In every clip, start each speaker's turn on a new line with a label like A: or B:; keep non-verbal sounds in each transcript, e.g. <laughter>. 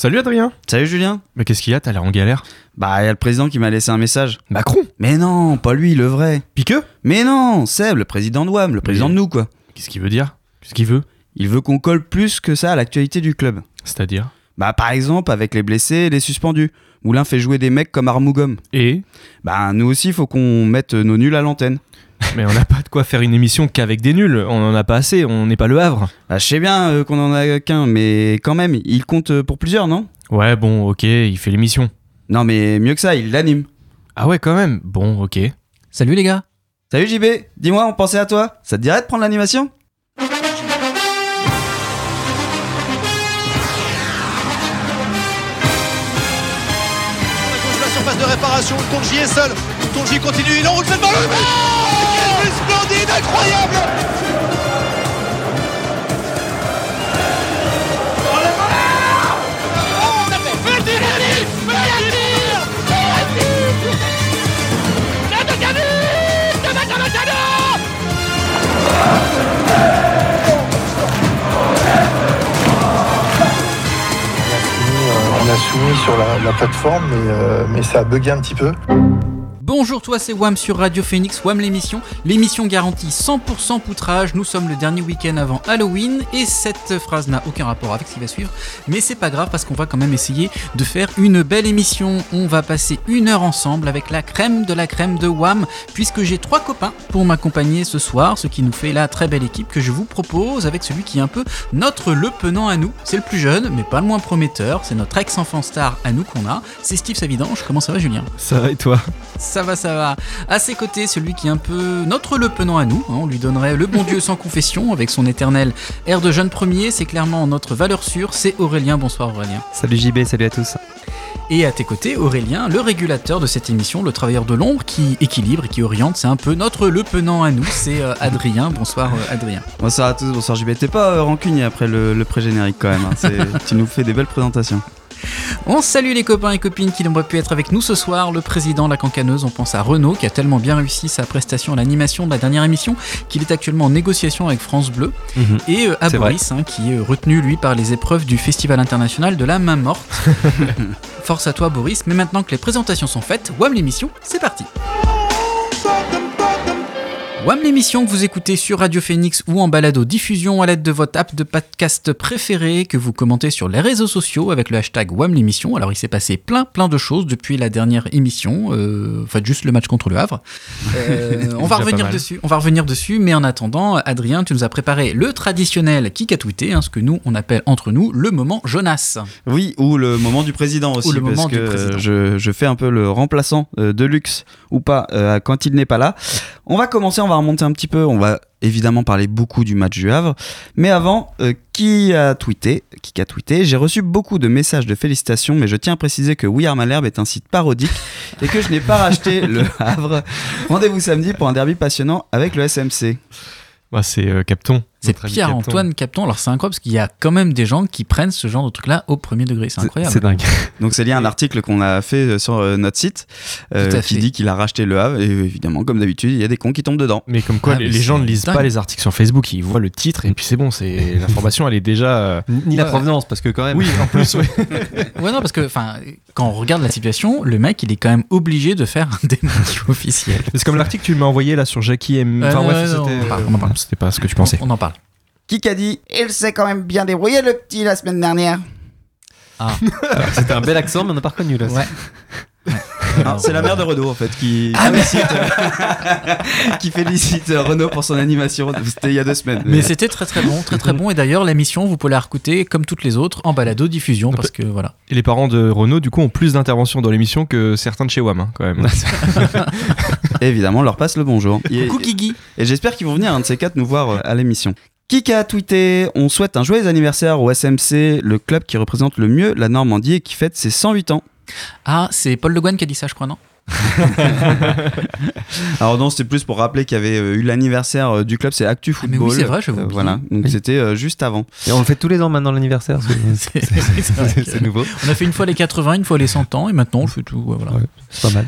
A: Salut Adrien
B: Salut Julien
A: Mais qu'est-ce qu'il y a? T'as l'air en galère
B: Bah, y a le président qui m'a laissé un message.
A: Macron?
B: Mais non, pas lui, le vrai.
A: Piqueux?
B: Mais non, Seb, le président de WAM, le président de nous, quoi.
A: Qu'est-ce qu'il veut dire? Qu'est-ce qu'il veut?
B: Il veut qu'on colle plus que ça à l'actualité du club.
A: C'est-à-dire?
B: Bah, par exemple, avec les blessés et les suspendus. Moulin fait jouer des mecs comme Armougom.
A: Et?
B: Bah, nous aussi, faut qu'on mette nos nuls à l'antenne. <laughs>
A: Mais on n'a pas de quoi faire une émission qu'avec des nuls. On en a pas assez, on n'est pas le Havre.
B: Bah, je sais bien euh, qu'on en a qu'un, mais quand même, il compte euh, pour plusieurs, non?
A: Ouais, bon, ok, il fait l'émission.
B: Non, mais mieux que ça, il l'anime.
A: Ah ouais, quand même Bon, ok.
C: Salut les gars
B: Salut JB, dis-moi, on pensait à toi. Ça te dirait de prendre l'animation?
D: Sur la surface de réparation, Tonji est seul. Tonji continue, il enroule cette balle. Splendide, incroyable
E: on a soumis sur la, la plateforme, mais, euh, mais ça a bugué un petit peu.
C: Bonjour, toi c'est Wam sur Radio Phoenix, Wam l'émission. L'émission garantie 100% poutrage. Nous sommes le dernier week-end avant Halloween et cette phrase n'a aucun rapport avec ce qui va suivre. Mais c'est pas grave parce qu'on va quand même essayer de faire une belle émission. On va passer une heure ensemble avec la crème de la crème de Wam puisque j'ai trois copains pour m'accompagner ce soir, ce qui nous fait la très belle équipe que je vous propose avec celui qui est un peu notre le penant à nous. C'est le plus jeune mais pas le moins prometteur. C'est notre ex-enfant star à nous qu'on a. C'est Steve Savidange. Comment ça va Julien?
A: Ça va et toi?
C: Ça va, ça va. À ses côtés, celui qui est un peu notre le penant à nous. hein, on lui donnerait le bon Dieu sans confession avec son éternel air de jeune premier. C'est clairement notre valeur sûre. C'est Aurélien. Bonsoir Aurélien.
F: Salut JB, salut à tous.
C: Et à tes côtés, Aurélien, le régulateur de cette émission, le travailleur de l'ombre qui équilibre et qui oriente. C'est un peu notre le penant à nous. C'est euh, Adrien. Bonsoir euh, Adrien.
B: Bonsoir à tous, bonsoir JB. T'es pas euh, rancunier après le, le pré-générique quand même. hein. <laughs> Tu nous fais des belles présentations.
C: On salue les copains et copines qui n'auraient pu être avec nous ce soir. Le président de la cancaneuse, on pense à Renaud qui a tellement bien réussi sa prestation à l'animation de la dernière émission qu'il est actuellement en négociation avec France Bleu. Et euh, à
F: C'est
C: Boris hein, qui est retenu lui par les épreuves du Festival international de la main morte. <laughs> Force à toi Boris, mais maintenant que les présentations sont faites, WAM l'émission, c'est parti WAM l'émission que vous écoutez sur Radio Phoenix ou en balado diffusion à l'aide de votre app de podcast préférée que vous commentez sur les réseaux sociaux avec le hashtag WAM l'émission. Alors il s'est passé plein plein de choses depuis la dernière émission, euh, enfin juste le match contre le Havre. <laughs> Euh, on va revenir dessus, on va revenir dessus, mais en attendant, Adrien, tu nous as préparé le traditionnel kick à tweeter, hein, ce que nous on appelle entre nous le moment Jonas.
B: Oui, ou le moment du président aussi,
C: Ou le
B: parce
C: moment
B: que
C: du
B: je, je fais un peu le remplaçant euh, de luxe ou pas euh, quand il n'est pas là. On va commencer, on va remonter un petit peu, on va évidemment parler beaucoup du match du Havre, mais avant, euh, qui a tweeté Qui a tweeté? J'ai reçu beaucoup de messages de félicitations, mais je tiens à préciser que We Are Malherbe est un site parodique <laughs> et que je n'ai pas racheté le Havre. Rendez-vous samedi pour un derby passionnant avec le SMC.
A: Bah, c'est euh, Capton.
C: C'est Pierre-Antoine Capton. Alors c'est incroyable parce qu'il y a quand même des gens qui prennent ce genre de truc-là au premier degré. C'est incroyable.
A: C'est dingue. <laughs>
B: Donc c'est lié à un article qu'on a fait euh, sur euh, notre site euh, qui
C: fait.
B: dit qu'il a racheté le Havre et évidemment comme d'habitude il y a des cons qui tombent dedans.
A: Mais comme quoi,
C: Ah,
A: les, gens ne lisent
C: dingue.
A: pas les articles sur Facebook, ils voient le titre et puis c'est bon, c'est <laughs> l'information, elle est déjà. euh,
F: Ni la
C: Ouais.
F: provenance, parce que quand même.
A: Oui, en plus, oui. <laughs>
C: Ouais, non, parce que enfin, quand on regarde la situation, le mec il est quand même obligé de faire un démenti officiel.
A: C'est comme l'article que tu m'as envoyé là sur Jackie et. Enfin,
C: Euh,
A: c'était.
C: parle.
A: C'était pas ce que tu pensais.
C: On en parle.
B: Qui a dit Il s'est quand même bien débrouillé le petit la semaine dernière. <laughs>
F: C'était un bel accent, mais on n'a pas reconnu là.
C: Ouais.
B: Ah, c'est la mère de Renault en fait qui félicite, <laughs> qui félicite euh, Renault pour son animation. C'était il y a deux semaines.
C: Mais c'était très très bon, très très bon. Et d'ailleurs, l'émission, vous pouvez la recouter comme toutes les autres en balado diffusion parce que voilà.
A: Et les parents de Renault, du coup, ont plus d'interventions dans l'émission que certains de chez WAM, hein, quand même.
B: Et <laughs> évidemment on leur passe le bonjour. Et,
C: Coucou Guigui.
B: et j'espère qu'ils vont venir un de ces quatre nous voir euh, à l'émission. Qui a tweeté On souhaite un joyeux anniversaire au SMC, le club qui représente le mieux la Normandie et qui fête ses 108 ans.
C: Ah, c'est Paul Le Guen qui a dit ça, je crois, non <laughs>
B: Alors non, c'était plus pour rappeler qu'il y avait euh, eu l'anniversaire euh, du club, c'est Actu
C: Ah, mais
B: Football.
C: oui, c'est vrai, j'avais
B: Euh,
C: oublié.
B: voilà, donc
F: Oui.
B: c'était euh, juste avant.
F: Et on le fait tous les ans maintenant l'anniversaire.
C: C'est- <laughs>
F: nouveau.
C: On a fait une fois les 80, une fois les 100 ans, et maintenant on fait tout. voilà.
F: Ouais. C'est pas mal.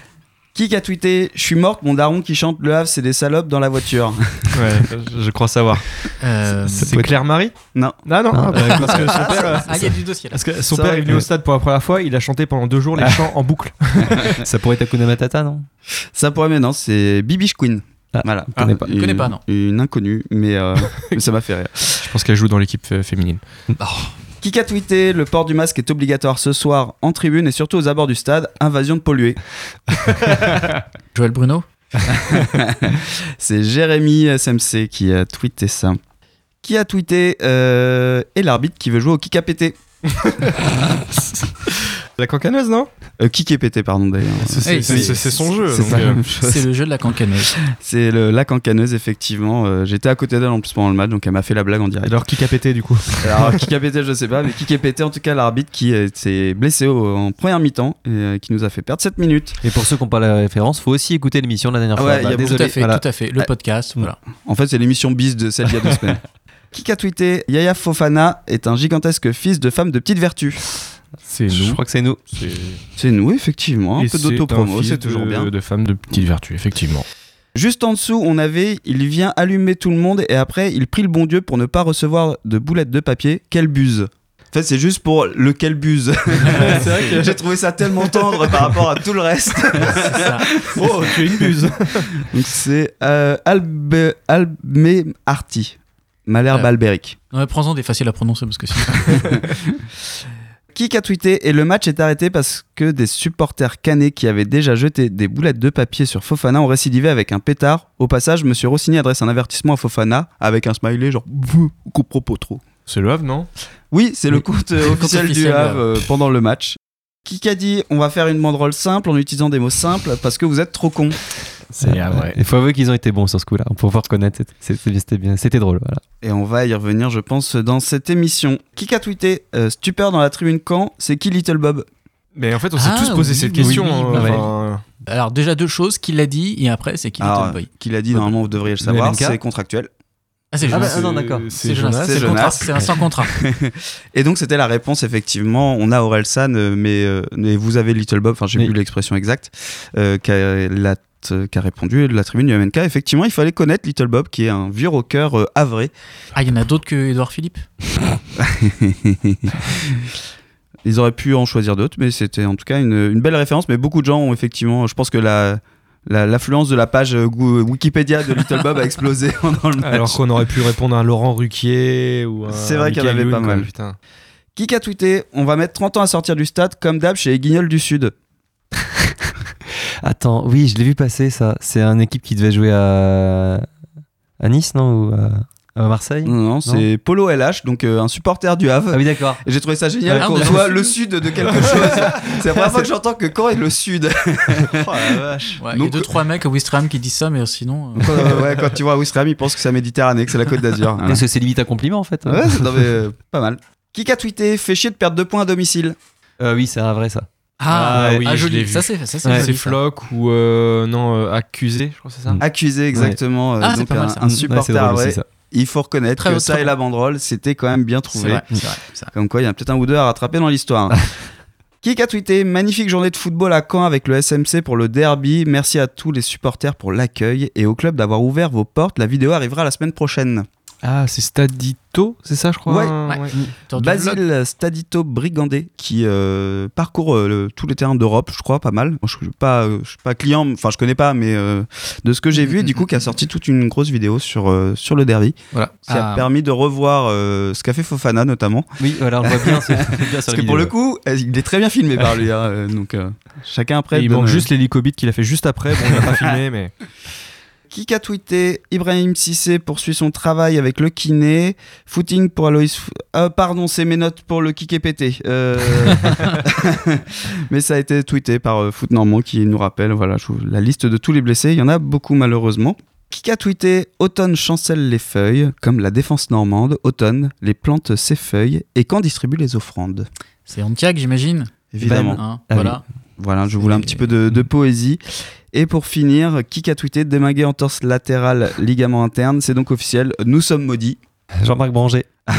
B: Qui a tweeté Je suis morte, mon daron qui chante Le Havre, c'est des salopes dans la voiture. <laughs>
A: Ouais, je- crois savoir.
C: Euh,
A: C'est Claire Marie
B: Non.
A: Ah non,
F: Ah,
A: euh, parce que <laughs> son père,
C: Ah, il y a du dossier là.
A: parce que son
B: Ça
A: père est venu au stade pour la première fois, il a chanté pendant deux jours les chants en boucle. <laughs>
F: Ça pourrait être Hakuna Matata, non?
B: Ça pourrait, mais non, c'est Bibiche Queen.
F: Ah,
B: voilà.
F: je connais pas.
B: Une,
C: connais pas, non.
B: Une inconnue, mais, euh, mais ça m'a fait rire.
A: Je pense qu'elle joue dans l'équipe euh, féminine.
B: Qui a tweeté Le port du masque est obligatoire ce soir en tribune et surtout aux abords du stade. Invasion de pollués. <laughs>
C: Joël Bruno <laughs>
B: C'est Jérémy SMC qui a tweeté ça. Qui a tweeté euh, Et l'arbitre qui veut jouer au kick à péter.
A: La cancanaise, non?
B: Euh, kick et péter, pardon d'ailleurs.
A: C'est
C: Hey,
A: son jeu.
B: C'est
A: euh.
C: C'est le jeu de la cancaneuse.
B: C'est le- la cancaneuse, effectivement. Euh, J'étais à côté d'elle en plus pendant le match, donc elle m'a fait la blague en direct.
A: Alors, qui a pété du coup
B: Alors, qui a pété, je sais pas, mais qui a pété, en tout cas, l'arbitre qui s'est blessé au- en première mi-temps et euh, qui nous a fait perdre 7 minutes.
F: Et pour ceux qui n'ont pas la référence, faut aussi écouter l'émission de la dernière
B: Ah
F: fois.
B: ouais, il y a
F: Bah,
B: beaucoup-
C: Tout
F: désolé.
C: à fait,
F: voilà.
C: tout à fait. Le
B: Ah.
C: podcast, voilà.
B: En fait, c'est l'émission bis de celle d'il y a deux semaines. Qui a tweeté Yaya Fofana est un gigantesque fils de femme de petite vertu.
A: C'est
F: Je
A: nous.
F: crois que c'est nous.
A: C'est-
B: nous, effectivement. Un
A: Et
B: peu d'autopromo, c'est toujours
A: de-
B: bien.
A: De femmes de petite vertu, effectivement.
B: Juste en dessous, on avait Il vient allumer tout le monde et après, il prie le bon Dieu pour ne pas recevoir de boulettes de papier. Quelle buse En fait, c'est juste pour le quel buse. <laughs> c'est vrai que j'ai trouvé ça tellement tendre par rapport à tout le reste. <laughs>
C: Ça. <laughs>
A: Oh, tu es une buse
B: c'est euh, Albe, Arti. Malherbe
C: Euh.
B: albérique.
C: Ouais, Prends-en des faciles à prononcer parce que sinon.
B: Qui a tweeté et le match est arrêté parce que des supporters canés qui avaient déjà jeté des boulettes de papier sur Fofana ont récidivé avec un pétard. Au passage, Monsieur Rossini adresse un avertissement à Fofana avec un smiley genre vous comprends pas trop.
A: C'est le Havre, non?
B: Oui, c'est le compte euh, officiel du Havre euh, pendant le match. Qui a dit on va faire une banderole simple en utilisant des mots simples parce que vous êtes trop cons.
A: C'est ouais.
F: Il faut avouer qu'ils ont été bons sur ce coup-là. On peut pouvoir reconnaître. C'était- bien. C'était drôle. Voilà.
B: Et on va y revenir, je pense, dans cette émission. Qui a tweeté euh, stupeur dans la tribune camp C'est qui Little Bob?
A: Mais en fait, on s'est
C: Ah,
A: tous posé
C: oui,
A: cette question.
C: oui,
A: hein, enfin,
C: Alors, déjà deux choses qu'il a dit et après, c'est qu'il
B: Alors,
C: est boy?
B: Qui l'a dit Normalement, vous devriez le savoir. C'est contractuel.
C: Ah, c'est
F: Ah,
C: Jonas.
F: bah, ah non, d'accord.
C: C'est Jonas.
B: C'est
C: un sans contrat. <laughs>
B: Et donc c'était la réponse effectivement. On a Orelsan, euh, mais, euh, mais vous avez Little Bob. Enfin, j'ai
F: Oui.
B: plus l'expression exacte euh, qui a, la- euh, qui a répondu de la tribune du MNK. Effectivement, il fallait connaître Little Bob, qui est un vieux rocker euh, avré.
C: Ah, il y en a d'autres que Edouard Philippe? <laughs>
B: Ils auraient pu en choisir d'autres, mais c'était en tout cas une, une belle référence. Mais beaucoup de gens ont effectivement, je pense que la la- l'affluence de la page euh, Gou- Wikipédia de Little Bob a explosé <laughs> pendant le match.
A: Alors qu'on aurait pu répondre à un Laurent Ruquier ou à
B: C'est vrai qu'il y en avait pas mal.
A: putain.
B: Qui a tweeté? On va mettre 30 ans à sortir du stade, comme d'hab chez les Guignols du Sud.
F: Attends, oui, je l'ai vu passer ça. C'est une équipe qui devait jouer à, à Nice, non Ou à, à Marseille
B: Non, non, c'est Polo LH, donc euh, un supporter du Havre.
F: Ah oui, d'accord.
B: Et j'ai trouvé ça génial
C: Ah,
B: qu'on soit le sud de quelque chose. <laughs> C'est la première fois que j'entends que Caen est le sud. <laughs>
A: Oh la vache.
C: Ouais, Il y a
B: Donc-
C: deux, trois mecs à Wistram qui disent ça, mais sinon. euh,
B: Quand, euh, ouais, quand tu vois Ouistreham, ils pensent que c'est la Méditerranée, que c'est la côte d'Azur. Voilà.
F: Parce que c'est limite un compliment en fait.
B: Ouais, c'est- non, mais, euh, pas mal. Qui a tweeté Fait chier de perdre deux points à domicile.
F: Euh, oui, c'est un vrai ça.
C: Ah,
A: Ah
C: oui, ah,
A: je
C: joli.
A: l'ai vu.
C: Ça, c'est ça, c'est
F: Ouais,
C: joli.
A: Flock ou euh, non euh, accusé, je crois que c'est ça.
B: Accusé, exactement. euh,
C: Ah, c'est
B: donc
C: pas mal,
B: un,
C: ça.
B: un
F: Ouais,
B: supporter
F: ça.
B: Il faut reconnaître
C: Très
B: que ça et la banderole, c'était quand même bien trouvé.
C: vrai, c'est vrai, c'est vrai.
B: Comme quoi, il y a peut-être un ou deux à rattraper dans l'histoire. <laughs> Qui a tweeté Magnifique journée de football à Caen avec le SMC pour le derby. Merci à tous les supporters pour l'accueil et au club d'avoir ouvert vos portes. La vidéo arrivera la semaine prochaine.
A: Ah, c'est Stadito, c'est ça, je crois.
B: Ouais.
C: Ouais. T'as du vlog
B: Basile Stadito Brigandé qui euh, parcourt euh, le- tous les terrains d'Europe, je crois, pas mal. Moi, je suis pas, euh, je suis pas client, enfin je connais pas, mais euh, de ce que j'ai <laughs> vu, et du coup, qui a sorti toute une grosse vidéo sur euh, sur le derby,
C: Voilà.
B: qui a
C: Ah,
B: permis de revoir euh, ce qu'a fait Fofana notamment,
F: Oui, voilà, on voit bien, c'est- <laughs> bien sur
B: parce
F: la
B: que pour le coup, euh, il est très bien filmé par lui, hein, euh, donc euh, chacun après.
A: Et il
B: donne,
A: manque
B: euh,
A: juste l'hélicobite qu'il a fait juste après. Bon, il l'a pas filmé, mais. <laughs>
B: Qui a tweeté Ibrahim Sissé poursuit son travail avec le kiné. Footing pour Aloïs. Ah, pardon, c'est mes notes pour le kick et pété. Euh, <laughs> Mais ça a été tweeté par euh, Foot Normand qui nous rappelle voilà, la liste de tous les blessés. Il y en a beaucoup malheureusement. Qui a tweeté Automne chancelle les feuilles, comme la défense normande. Automne, les plantes ses feuilles. Et quand distribue les offrandes?
C: C'est Antiac, j'imagine.
B: Évidemment.
C: Hein,
F: Ah
C: voilà.
B: Voilà, je voulais un petit peu de, de poésie. Et pour finir, qui a tweeté Démingué entorse latérale, ligament interne, c'est donc officiel, nous sommes maudits.
F: Jean-Marc Branger. <laughs>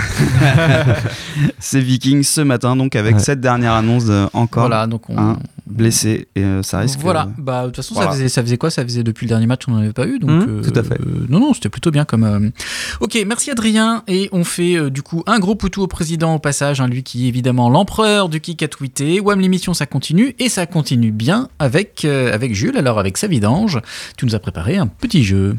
B: C'est Vikings ce matin, donc avec
F: Ouais.
B: cette dernière annonce encore.
C: Voilà, donc on,
B: Hein. Blessé et euh, ça risque.
C: Voilà,
B: euh,
C: bah de toute façon,
B: voilà.
C: ça, faisait, ça faisait quoi? Ça faisait depuis le dernier match, on n'en avait pas eu. Donc,
F: Mmh, tout à fait.
C: euh, non, non, c'était plutôt bien comme. euh, Ok, merci Adrien. Et on fait euh, du coup un gros poutou au président au passage, hein, lui qui est évidemment l'empereur du kick a tweeté. Wam l'émission, ça continue et ça continue bien avec, euh, avec Jules. Alors, avec sa vidange, tu nous as préparé un petit jeu.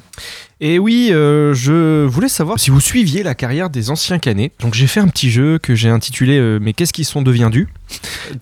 A: Et oui, euh, je voulais savoir si vous suiviez la carrière des anciens canets. Donc j'ai fait un petit jeu que j'ai intitulé euh, Mais qu'est-ce qu'ils sont devenus D-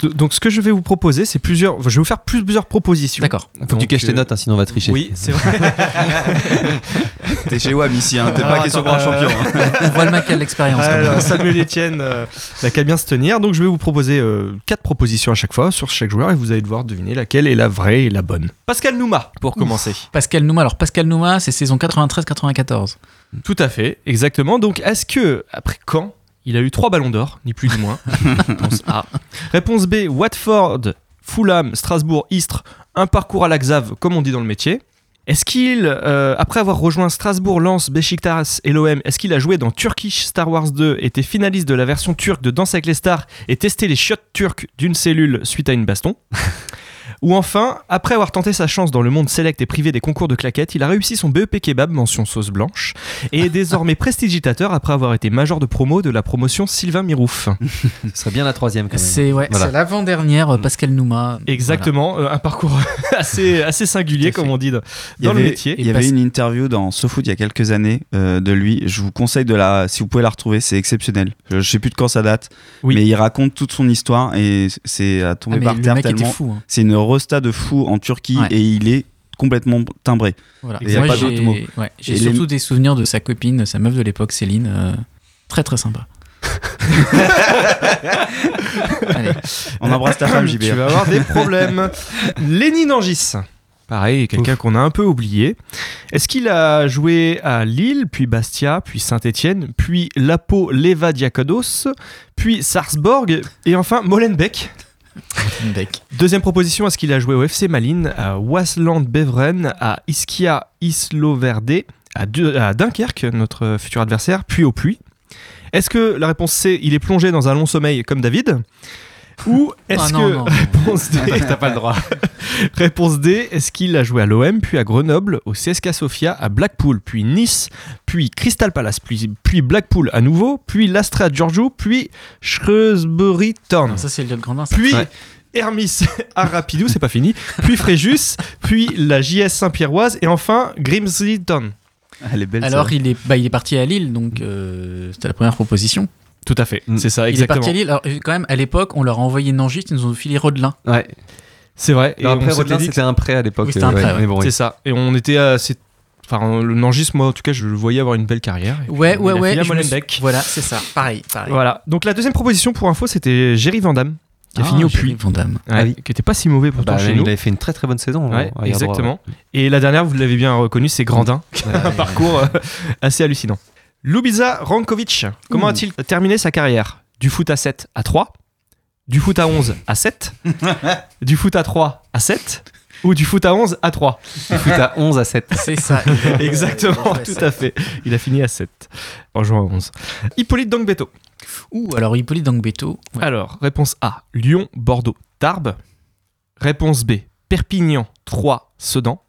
A: Donc ce que je vais vous proposer, c'est plusieurs. je vais vous faire plusieurs propositions.
C: D'accord.
F: Faut que tu caches tes
A: euh,
F: notes, hein, sinon on va tricher.
A: Oui, c'est vrai. <laughs>
B: T'es chez WAM ici, hein, t'es pas question grand
A: euh,
B: champion. hein. <laughs>
C: On voit le mec qui a de l'expérience.
A: Samuel Etienne euh, n'a qu'à bien se tenir. Donc je vais vous proposer euh, quatre propositions à chaque fois sur chaque joueur et vous allez devoir deviner laquelle est la vraie et la bonne. Pascal Nouma, pour commencer.
C: Pascal Nouma. Alors, Pascal Nouma, c'est saison 93-94.
A: Tout à fait, exactement. Donc, est-ce que, après quand il a eu trois ballons d'or, ni plus ni moins <laughs> Réponse A. Réponse B, Watford, Fulham, Strasbourg, Istres, un parcours à la Xav, comme on dit dans le métier. Est-ce qu'il, euh, après avoir rejoint Strasbourg, Lens, Besiktas et l'OM, est-ce qu'il a joué dans Turkish Star Wars 2, été finaliste de la version turque de Danse avec les stars et testé les chiottes turques d'une cellule suite à une baston? Ou enfin, après avoir tenté sa chance dans le monde select et privé des concours de claquettes, il a réussi son BEP kebab mention sauce blanche et est désormais <laughs> prestidigitateur après avoir été major de promo de la promotion Sylvain Mirouf. <laughs>
F: Ce serait bien la troisième quand même.
C: C'est ouais,
F: Voilà.
C: c'est l'avant-dernière, euh, Pascal Nouma.
A: Exactement, euh, un parcours <laughs> assez, assez singulier, comme on dit dans
B: Il y
A: dans le
B: avait-
A: métier.
B: Il y avait une interview dans SoFoot il y a quelques années euh, de lui. Je vous conseille de la, si vous pouvez la retrouver, c'est exceptionnel. Je, je sais plus de quand ça date,
A: Oui.
B: mais il raconte toute son histoire et c'est à
C: Ah,
B: tomber
C: mais
B: par
C: le
B: terre tellement.
C: fou. hein.
B: C'est une resta de fou en Turquie
C: Ouais.
B: et il est complètement timbré.
C: Voilà.
B: Et
C: Moi,
B: pas
C: j'ai- ouais,
B: les-
C: surtout des souvenirs de sa copine, sa meuf de l'époque, Céline. euh, très très sympa. <laughs> Allez.
B: On embrasse ta femme, JB.
A: Tu vas avoir des problèmes. <laughs> Lenny Nangis. Pareil, quelqu'un qu'on a un peu oublié. Est-ce qu'il a joué à Lille, puis Bastia, puis Saint-Étienne, puis Lapo Leva Diakodos, puis Sarsborg, et enfin Molenbeek? Deuxième proposition, est-ce qu'il a joué au FC Malines, à Wasland Beveren, à Ischia Isloverde, à, à Dunkerque, notre futur adversaire, puis au Puy? Est-ce que la réponse C, il est plongé dans un long sommeil comme David? Ou est-ce
C: Ah non,
A: que
C: non. <laughs>
A: réponse D, <laughs> t'as pas le droit. <laughs> réponse D, est-ce qu'il a joué à l'OM, puis à Grenoble, au CSKA Sofia, à Blackpool, puis Nice, puis Crystal Palace, puis, puis Blackpool à nouveau, puis l'Astra Giorgio, puis Shrewsbury Town
C: Non, ça, c'est le Grandin. ça.
A: puis
F: Ouais.
A: Hermis à Rapidou, c'est pas fini, puis Fréjus, puis la JS Saint-Pierroise et enfin Grimsby Town.
B: Elle est belle.
C: Alors,
B: ça.
C: il est, bah, il est parti à Lille, donc euh, c'était la première proposition.
A: Tout à fait,
F: Mm.
A: c'est ça,
C: Il est
A: exactement.
C: parti à Lille. Alors, quand même, à l'époque, on leur a envoyé Nangis, ils nous ont filé Rodelin.
F: Ouais.
A: C'est vrai.
F: Et après, Rodelin,
A: dit que
F: c'était un prêt à l'époque.
C: Oui, c'était un
F: euh,
C: prêt, ouais.
F: Mais bon, oui.
A: c'est ça. Et on était assez. Enfin, le Nangis, moi en tout cas, je le voyais avoir une belle carrière. Et
C: Ouais,
A: il
C: ouais,
A: a
C: ouais.
A: à
C: suis-
A: Molenbeek.
C: Voilà, c'est ça. Pareil, pareil.
A: Voilà. Donc la deuxième proposition pour info, c'était Jerry Vandam, qui a
C: Ah,
A: fini au
C: Jerry
A: Puy.
C: Van Damme.
A: Ouais,
F: Ah oui.
A: Qui était pas si mauvais pourtant
F: Bah,
A: chez
F: il
A: nous.
F: avait fait une très très bonne saison.
A: Ouais,
F: hein, droit,
A: exactement. Et la dernière, vous l'avez bien reconnu, c'est Grandin. un <laughs> parcours euh, assez hallucinant. Lubiza Rankovic, comment
C: Ouh.
A: a-t-il terminé sa carrière? Du foot à 7 à 3, du foot à 11 à 7, <laughs> du foot à 3 à 7 ou du foot à 11 à 3
F: Il fout à 11 à 7.
C: C'est ça. <laughs>
A: Exactement, tout à fait. Il a fini à 7 en jouant à 11. Hippolyte Dangbeto.
C: Ouh, alors Hippolyte Dangbeto. Ouais.
A: Alors, réponse A, Lyon, Bordeaux, Tarbes. Réponse B, Perpignan, Troyes, Sedan.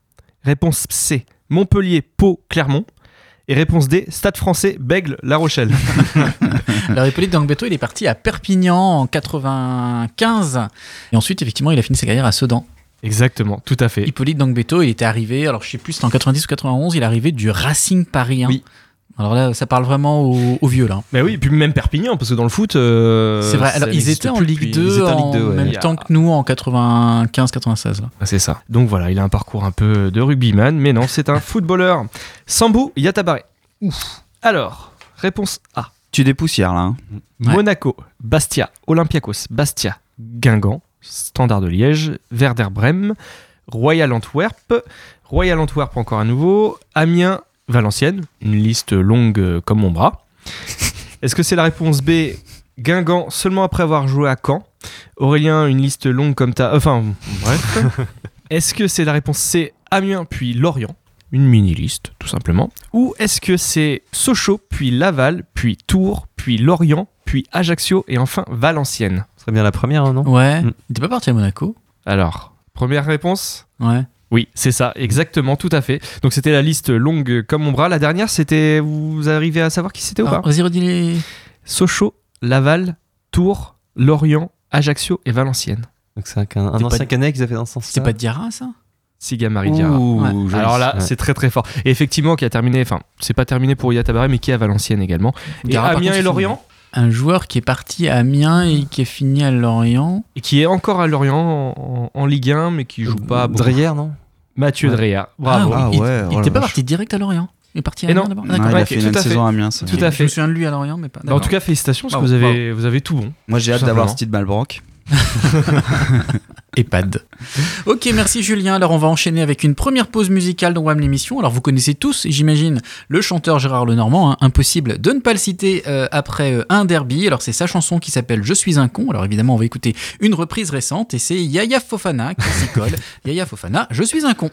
A: Réponse C, Montpellier, Pau, Clermont. Et réponse D, Stade français, Bègle, La Rochelle. <laughs>
C: Alors Hippolyte Dangbeto, il est parti à Perpignan en 95. Et ensuite, effectivement, il a fini sa carrière à Sedan.
A: Exactement, tout à fait.
C: Hippolyte Dangbeto, il était arrivé, alors je sais plus, c'était en 90 ou 91, il est arrivé du Racing Paris 1.
F: Oui.
C: Alors là, ça parle vraiment aux, aux vieux, là.
A: Mais oui, et puis même Perpignan, parce que dans le foot. euh,
C: c'est vrai, alors ils étaient en Ligue
A: depuis-
C: 2
F: ils étaient en
C: en
F: Ligue 2, ouais.
C: même
A: a-
C: temps que nous en 95-96. là.
A: Ah, C'est ça. Donc voilà, il a un parcours un peu de rugbyman, mais non, c'est un <laughs> footballeur. Sambou Yatabare. Ouf. Alors, réponse A.
B: Tu dépoussières là. hein.
C: Ouais.
A: Monaco, Bastia, Olympiakos, Bastia, Guingamp, Standard de Liège, Werder Brême, Royal Antwerp, Royal Antwerp encore à nouveau, Amiens, Valenciennes, une liste longue euh, comme mon bras. Est-ce que c'est la réponse B Guingamp seulement après avoir joué à Caen? Aurélien, une liste longue comme ta... Enfin, bref. <laughs> Est-ce que c'est la réponse C Amiens puis Lorient? Une mini-liste, tout simplement. Ou est-ce que c'est Sochaux, puis Laval, puis Tours, puis Lorient, puis Ajaccio et enfin Valenciennes?
F: Ce serait bien la première, non?
C: Ouais,
F: Mm.
C: était pas parti à Monaco?
A: Alors, première réponse?
C: Ouais.
A: Oui, c'est ça, exactement, tout à fait. Donc c'était la liste longue comme mon bras. La dernière, c'était. Vous arrivez à savoir qui c'était ou
C: Alors,
A: pas
C: Vas-y, redis les.
A: Sochaux, Laval, Tours, Lorient, Ajaccio et Valenciennes.
F: Donc c'est un, un
C: C'est
F: ancien
C: pas-
F: canet qu'ils a fait dans ce sens.
C: C'est pas Diarra, ça?
A: Siga Marie Diarra.
C: Ouais.
A: Alors là,
F: Ouais.
A: c'est très très fort. Et effectivement, qui a terminé, enfin, c'est pas terminé pour Yatabaré, mais qui est à Valenciennes également. Et
C: Diarra, par
A: Amiens
C: contre,
A: et Lorient,
C: Un joueur qui est parti à Amiens et qui est fini à Lorient.
A: et qui est encore à Lorient en, en- en Ligue 1, mais qui joue pas. beaucoup.
F: Dreyer, non?
A: Mathieu
F: Ouais.
A: Dreyer. Bravo.
B: Ah
C: il,
B: ouais,
C: il
B: oh
C: pas
B: vache.
C: parti direct à Lorient. Il est parti à Amiens d'abord D'accord.
B: il a fait
A: tout
B: une
A: à fait.
B: saison à Amiens.
A: Tout à
C: Je
A: fait.
C: me souviens de lui à Lorient, mais pas.
A: Bah, en tout cas, félicitations parce que vous
C: Bravo,
A: avez, vous avez tout bon.
B: Moi, j'ai hâte d'avoir. Steve Malbranck. <laughs>
C: EHPAD. Ok, merci Julien. Alors on va enchaîner avec une première pause musicale dans WAM l'émission. Alors vous connaissez tous, j'imagine, le chanteur Gérard Lenormand. hein. Impossible de ne pas le citer euh, après euh, un derby. Alors c'est sa chanson qui s'appelle Je suis un con. Alors évidemment on va écouter une reprise récente et c'est Yaya Fofana qui s'y colle. <laughs> Yaya Fofana, Je suis un con.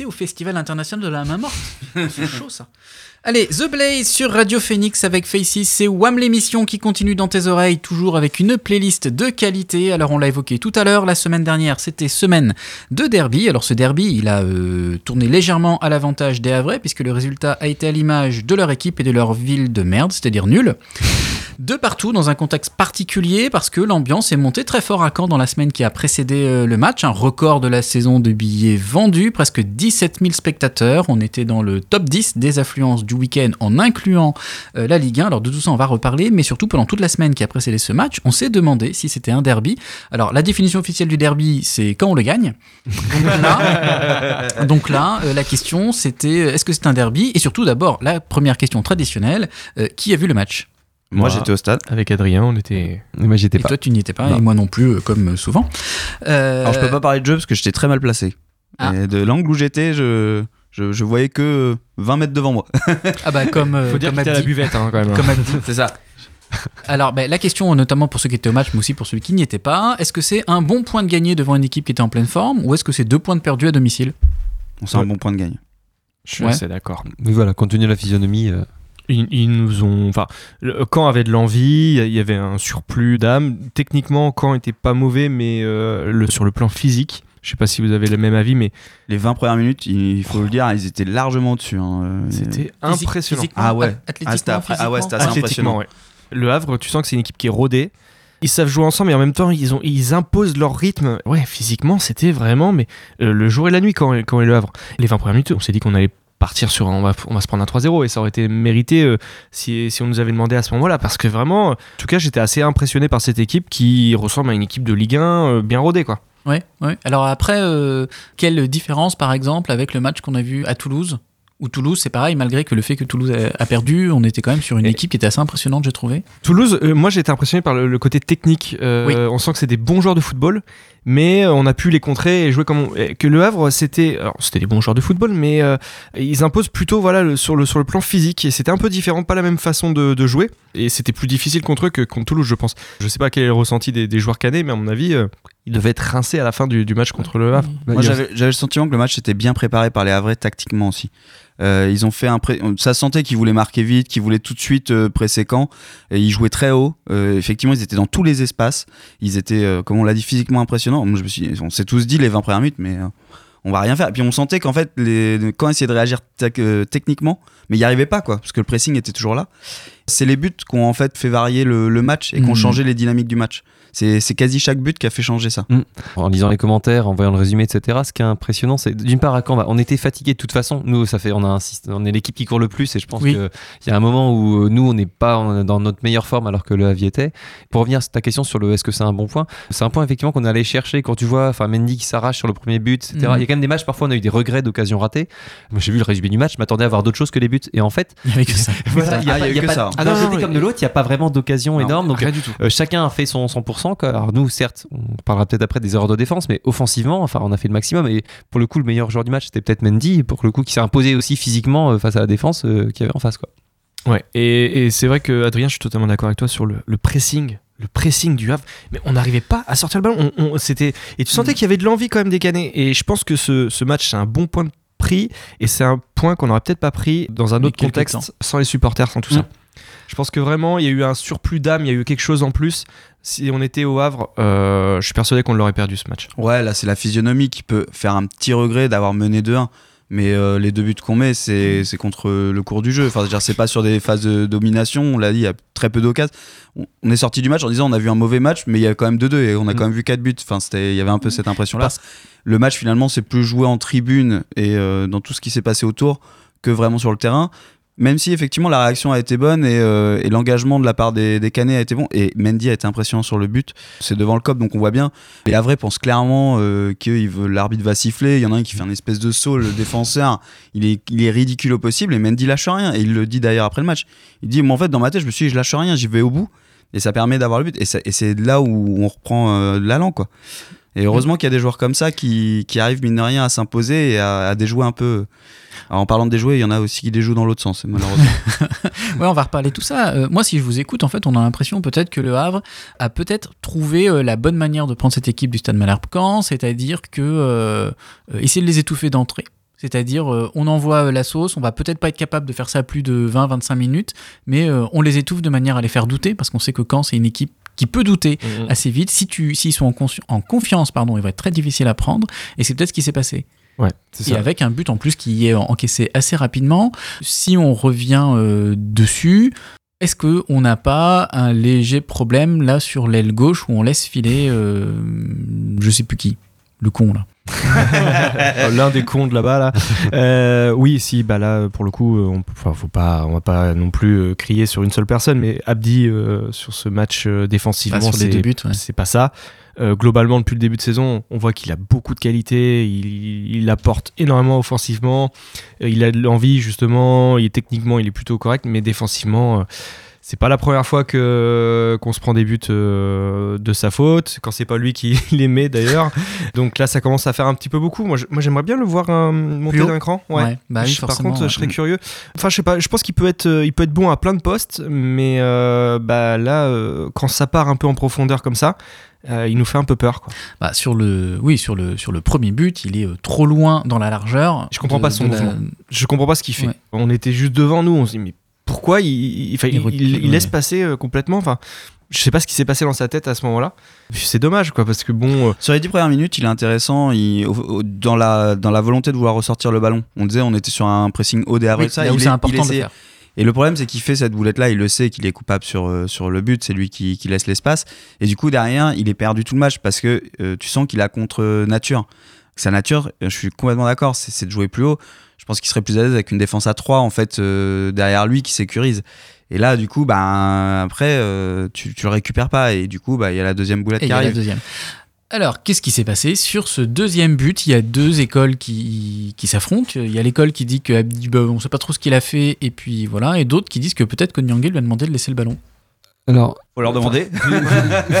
C: Au Festival international de la main morte. C'est chaud ça. Allez, The Blaze sur Radio Phoenix avec Faces, c'est Wham l'émission qui continue dans tes oreilles, toujours avec une playlist de qualité. Alors on l'a évoqué tout à l'heure, la semaine dernière c'était semaine de derby. Alors ce derby, il a euh, tourné légèrement à l'avantage des Havrais, puisque le résultat a été à l'image de leur équipe et de leur ville de merde, c'est-à-dire nul. De partout, dans un contexte particulier, parce que l'ambiance est montée très fort à Caen dans la semaine qui a précédé euh, le match. Un record de la saison de billets vendus, presque 17 000 spectateurs. On était dans le top 10 des affluences du week-end en incluant euh, la Ligue 1. Alors de tout ça, on va reparler, mais surtout pendant toute la semaine qui a précédé ce match, on s'est demandé si c'était un derby. Alors la définition officielle du derby, c'est quand on le gagne. Donc là, <laughs> donc là, euh, la question c'était est-ce que c'est un derby? Et surtout d'abord, la première question traditionnelle, euh, qui a vu le match?
B: Moi,
A: Moi,
B: j'étais au stade.
A: Avec Adrien, on était.
F: Moi, j'étais
C: Et
F: pas.
C: toi, tu n'y étais pas,
F: Non.
C: et moi non plus, euh, comme souvent. Euh,
B: Alors je peux pas parler de jeu parce que j'étais très mal placé.
C: Ah.
B: Et de l'angle où j'étais, je, je, je voyais que 20 mètres devant moi.
C: Ah bah comme, euh,
A: Faut dire
C: comme
A: que t'es à la buvette hein, quand même.
C: Comme. <laughs>
B: C'est ça.
C: Alors, ben, la question, notamment pour ceux qui étaient au match, mais aussi pour celui qui n'y était pas, est-ce que c'est un bon point de gagné devant une équipe qui était en pleine forme, ou est-ce que c'est deux points de perdu à domicile?
B: On c'est un bon point de gagne.
A: Je suis
C: Ouais.
A: assez d'accord.
F: Mais voilà, compte tenu de la physionomie. euh,
A: Ils, ils nous ont. Enfin, le- Caen avait de l'envie, il y avait un surplus d'âme. Techniquement, Caen était pas mauvais, mais euh, le, sur le plan physique, je sais pas si vous avez le même avis, mais
B: Les 20 premières minutes, il faut le dire, ils étaient largement au-dessus. hein. Euh,
A: c'était impressionnant.
B: Ah ouais.
C: Athlétiquement,
B: Ah, ah ouais, c'était impressionnant.
A: Athlétiquement, ouais. Le Havre, tu sens que c'est une équipe qui est rodée. Ils savent jouer ensemble et en même temps ils, ont, ils imposent leur rythme. Ouais, physiquement, c'était vraiment mais euh, le jour et la nuit quand, quand est le Havre. Les 20 premières minutes, on s'est dit qu'on allait partir sur on va, on va se prendre un 3-0 et ça aurait été mérité euh, si, on nous avait demandé à ce moment-là parce que vraiment, en tout cas, j'étais assez impressionné par cette équipe qui ressemble à une équipe de Ligue 1 euh, bien rodée quoi.
C: Ouais. Alors après, euh, quelle différence par exemple avec le match qu'on a vu à Toulouse? Où Toulouse, c'est pareil, malgré que le fait que Toulouse a, perdu, on était quand même sur une
A: Et-
C: équipe qui était assez impressionnante, j'ai trouvé.
A: Toulouse, euh, moi j'ai été impressionné par le, le côté technique. Euh,
C: Oui.
A: On sent que c'est des bons joueurs de football, mais euh, on a pu les contrer et jouer comme on- et que le Havre c'était, c'était des bons joueurs de football, mais euh, ils imposent plutôt voilà le- sur le sur le plan physique et c'était un peu différent, pas la même façon de, de jouer et c'était plus difficile contre eux que contre Toulouse, je pense. Je sais pas quel est le ressenti des, des joueurs canets, mais à mon avis, ils devaient être rincés à la fin du, du match contre le Havre.
F: bah,
B: Moi,
F: il a-
B: j'avais j'avais le sentiment que le match était bien préparé par les Havrais tactiquement aussi. Euh, ils ont fait un pré- ça sentait qu'ils voulaient marquer vite, qu'ils voulaient tout de suite euh, presser Caen. Et ils jouaient très haut. Euh, effectivement, ils étaient dans tous les espaces. Ils étaient, euh, comme on l'a dit, physiquement impressionnants. Moi, je me suis, on s'est tous dit les 20 premières minutes, mais euh, on va rien faire. Et puis on sentait qu'en fait, les, quand essayaient de réagir euh, techniquement, mais ils n'y arrivaient pas, quoi, parce que le pressing était toujours là. C'est les buts qui ont en fait fait varier le, le match et qui ont
C: Mhm.
B: changé les dynamiques du match. C'est c'est quasi chaque but qui a fait changer ça.
F: En lisant les commentaires, en voyant le résumé, etc. Ce qui est impressionnant, c'est d'une part à Caen, bah, on était fatigués de toute façon. Nous, ça fait, on a un on est l'équipe qui court le plus, et je pense
C: Oui.
F: qu'il y a un moment où euh, nous, on n'est pas dans notre meilleure forme alors que le Havre était. Pour revenir à ta question sur le est-ce que c'est un bon point, c'est un point effectivement qu'on est allé chercher quand tu vois, enfin Mendy qui s'arrache sur le premier but, etc.
C: Mhm.
F: Il y a quand même des matchs parfois on a eu des regrets d'occasions ratées. Moi, j'ai vu le résumé du match, je m'attendais à voir d'autres choses que les buts, et en fait,
C: Il y avait que ça. <laughs>
F: voilà, il y a
B: Ah,
F: pas-
B: il y a
F: il y a
B: eu que
F: pas-
B: ça.
F: Ah
A: non,
F: d'un
A: non,
F: côté
A: non,
F: comme de l'autre, il n'y a pas vraiment d'occasion énorme. Donc
A: Rien du tout.
F: euh, chacun a fait son 100%. quoi. Alors nous, certes, on parlera peut-être après des erreurs de défense, mais offensivement, enfin, on a fait le maximum. Et pour le coup, le meilleur joueur du match, c'était peut-être Mendy, pour le coup, qui s'est imposé aussi physiquement euh, face à la défense euh, qu'il y avait en face. Quoi.
A: Ouais, et, et c'est vrai que Adrien, je suis totalement d'accord avec toi sur le, le pressing. Le pressing du Havre, mais on n'arrivait pas à sortir le ballon. On, on- c'était et tu sentais qu'il y avait de l'envie quand même des Canets. Et je pense que ce, ce match c'est un bon point de prix et c'est un point qu'on n'aurait peut-être pas pris dans un
C: Mais
A: autre contexte
C: temps.
A: sans les supporters, sans tout
C: Mm.
A: ça. Je pense que vraiment il y a eu un surplus d'âme, il y a eu quelque chose en plus. Si on était au Havre, euh, je suis persuadé qu'on l'aurait perdu ce match.
B: Ouais, là, c'est la physionomie qui peut faire un petit regret d'avoir mené 2-1. Mais euh, les deux buts qu'on met, c'est c'est contre le cours du jeu. Enfin, c'est pas sur des phases de domination. On l'a dit, il y a très peu d'occasions. On, on est sorti du match en disant on a vu un mauvais match, mais il y a quand même 2-2 et on a quand même vu 4 buts. Enfin, c'était- il y avait un peu cette impression-là.
C: Parce-
B: Le match, finalement, c'est plus joué en tribune et euh, dans tout ce qui s'est passé autour que vraiment sur le terrain. Même si effectivement la réaction a été bonne et, euh, et l'engagement de la part des, Canets a été bon et Mendy a été impressionnant sur le but. C'est devant le cop donc on voit bien. Les Havrais pensent clairement euh, que l'arbitre va siffler. Il y en a un qui fait un espèce de saut, le défenseur. Il est, ridicule au possible et Mendy lâche rien. Et il le dit d'ailleurs après le match. Il dit Moi en fait dans ma tête je me suis dit je lâche rien, j'y vais au bout. Et ça permet d'avoir le but. Et, et c'est là où on reprend euh, l'allant quoi. Et heureusement qu'il y a des joueurs comme ça qui, qui arrivent, mine de rien, à s'imposer et à, déjouer un peu. Alors, en parlant de déjouer, il y en a aussi qui déjouent dans l'autre sens, malheureusement. <laughs>
C: Ouais, on va reparler de tout ça. Euh, moi, si je vous écoute, en fait, on a l'impression peut-être que le Havre a peut-être trouvé euh, la bonne manière de prendre cette équipe du Stade Malherbe-Caen, c'est-à-dire que euh, euh, essayer de les étouffer d'entrée. C'est-à-dire, euh, on envoie la sauce, on va peut-être pas être capable de faire ça plus de 20-25 minutes, mais on les étouffe de manière à les faire douter, parce qu'on sait que Caen, c'est une équipe qui peut douter
A: Mhm.
C: assez vite. Si tu, s'ils sont en, en confiance, pardon, il va être très difficile à prendre, et c'est peut-être ce qui s'est passé.
A: Ouais,
C: Et
A: ça.
C: avec un but en plus qui est encaissé assez rapidement. Si on revient euh, dessus, est-ce que on n'a pas un léger problème là sur l'aile gauche où on laisse filer, euh, je sais plus qui, le con là. <laughs>
A: L'un des cons de là-bas, là. Euh, oui, si, bah là, pour le coup, on, enfin, faut pas, on va pas non plus euh, crier sur une seule personne, mais Abdi, euh, sur ce match euh, défensivement,
C: Enfin,
A: c'est-
C: ouais.
A: pas ça. Globalement, depuis le début de saison, on voit qu'il a beaucoup de qualités, il, il apporte énormément offensivement, il a de l'envie justement, il est techniquement, il est plutôt correct, mais défensivement, c'est pas la première fois que qu'on se prend des buts euh, de sa faute, quand c'est pas lui qui <laughs> les met d'ailleurs. Donc là, ça commence à faire un petit peu beaucoup. Moi, j'aimerais bien le voir euh, monter d'un cran.
C: Ouais, bah oui,
A: Je- par contre,
C: ouais.
A: je serais curieux. Enfin, je sais pas. Je pense qu'il peut être, euh, il peut être bon à plein de postes, mais euh, bah là, euh, quand ça part un peu en profondeur comme ça, euh, il nous fait un peu peur. Quoi.
C: Bah, sur le, oui, sur le, sur le premier but, il est euh, trop loin dans la largeur.
A: Je comprends
C: de-
A: pas son
C: de la-
A: mouvement. Je comprends pas ce qu'il fait.
C: Ouais.
A: On était juste devant nous. On se dit mais pourquoi il, il, enfin,
C: Il
A: il-
C: recule,
A: il- il
C: ouais.
A: laisse passer euh, complètement. Enfin, je sais pas ce qui s'est passé dans sa tête à ce moment-là. C'est dommage, quoi, parce que bon. euh,
B: Sur les 10 premières minutes, il est intéressant il- au- au- dans, la, dans la volonté de vouloir ressortir le ballon. On disait, on était sur un pressing haut derrière
C: Oui,
B: ça.
C: là où
B: il
C: c'est
B: est-
C: important
B: il
C: de faire.
B: Et le problème, c'est qu'il fait cette boulette-là, il le sait qu'il est coupable sur, euh, sur le but, c'est lui qui, qui laisse l'espace. Et du coup, derrière, il est perdu tout le match parce que euh, tu sens qu'il a contre nature. Sa nature, je suis complètement d'accord, c'est de jouer plus haut. Je pense qu'il serait plus à l'aise avec une défense à 3 en fait euh, derrière lui qui sécurise. Et là, du coup, ben après, euh, tu, tu le récupères pas et du coup, bah, il y a la deuxième boulette
C: Et
B: qui
C: y a la
B: arrive.
C: deuxième. Alors, qu'est-ce qui s'est passé? Sur ce deuxième but, il y a deux écoles qui, qui s'affrontent. Il y a l'école qui dit que Abdi, bah, on sait pas trop ce qu'il a fait, et puis voilà, et d'autres qui disent que peut-être que Nyangé lui a demandé de laisser le ballon.
F: Alors,
B: Faut leur demander.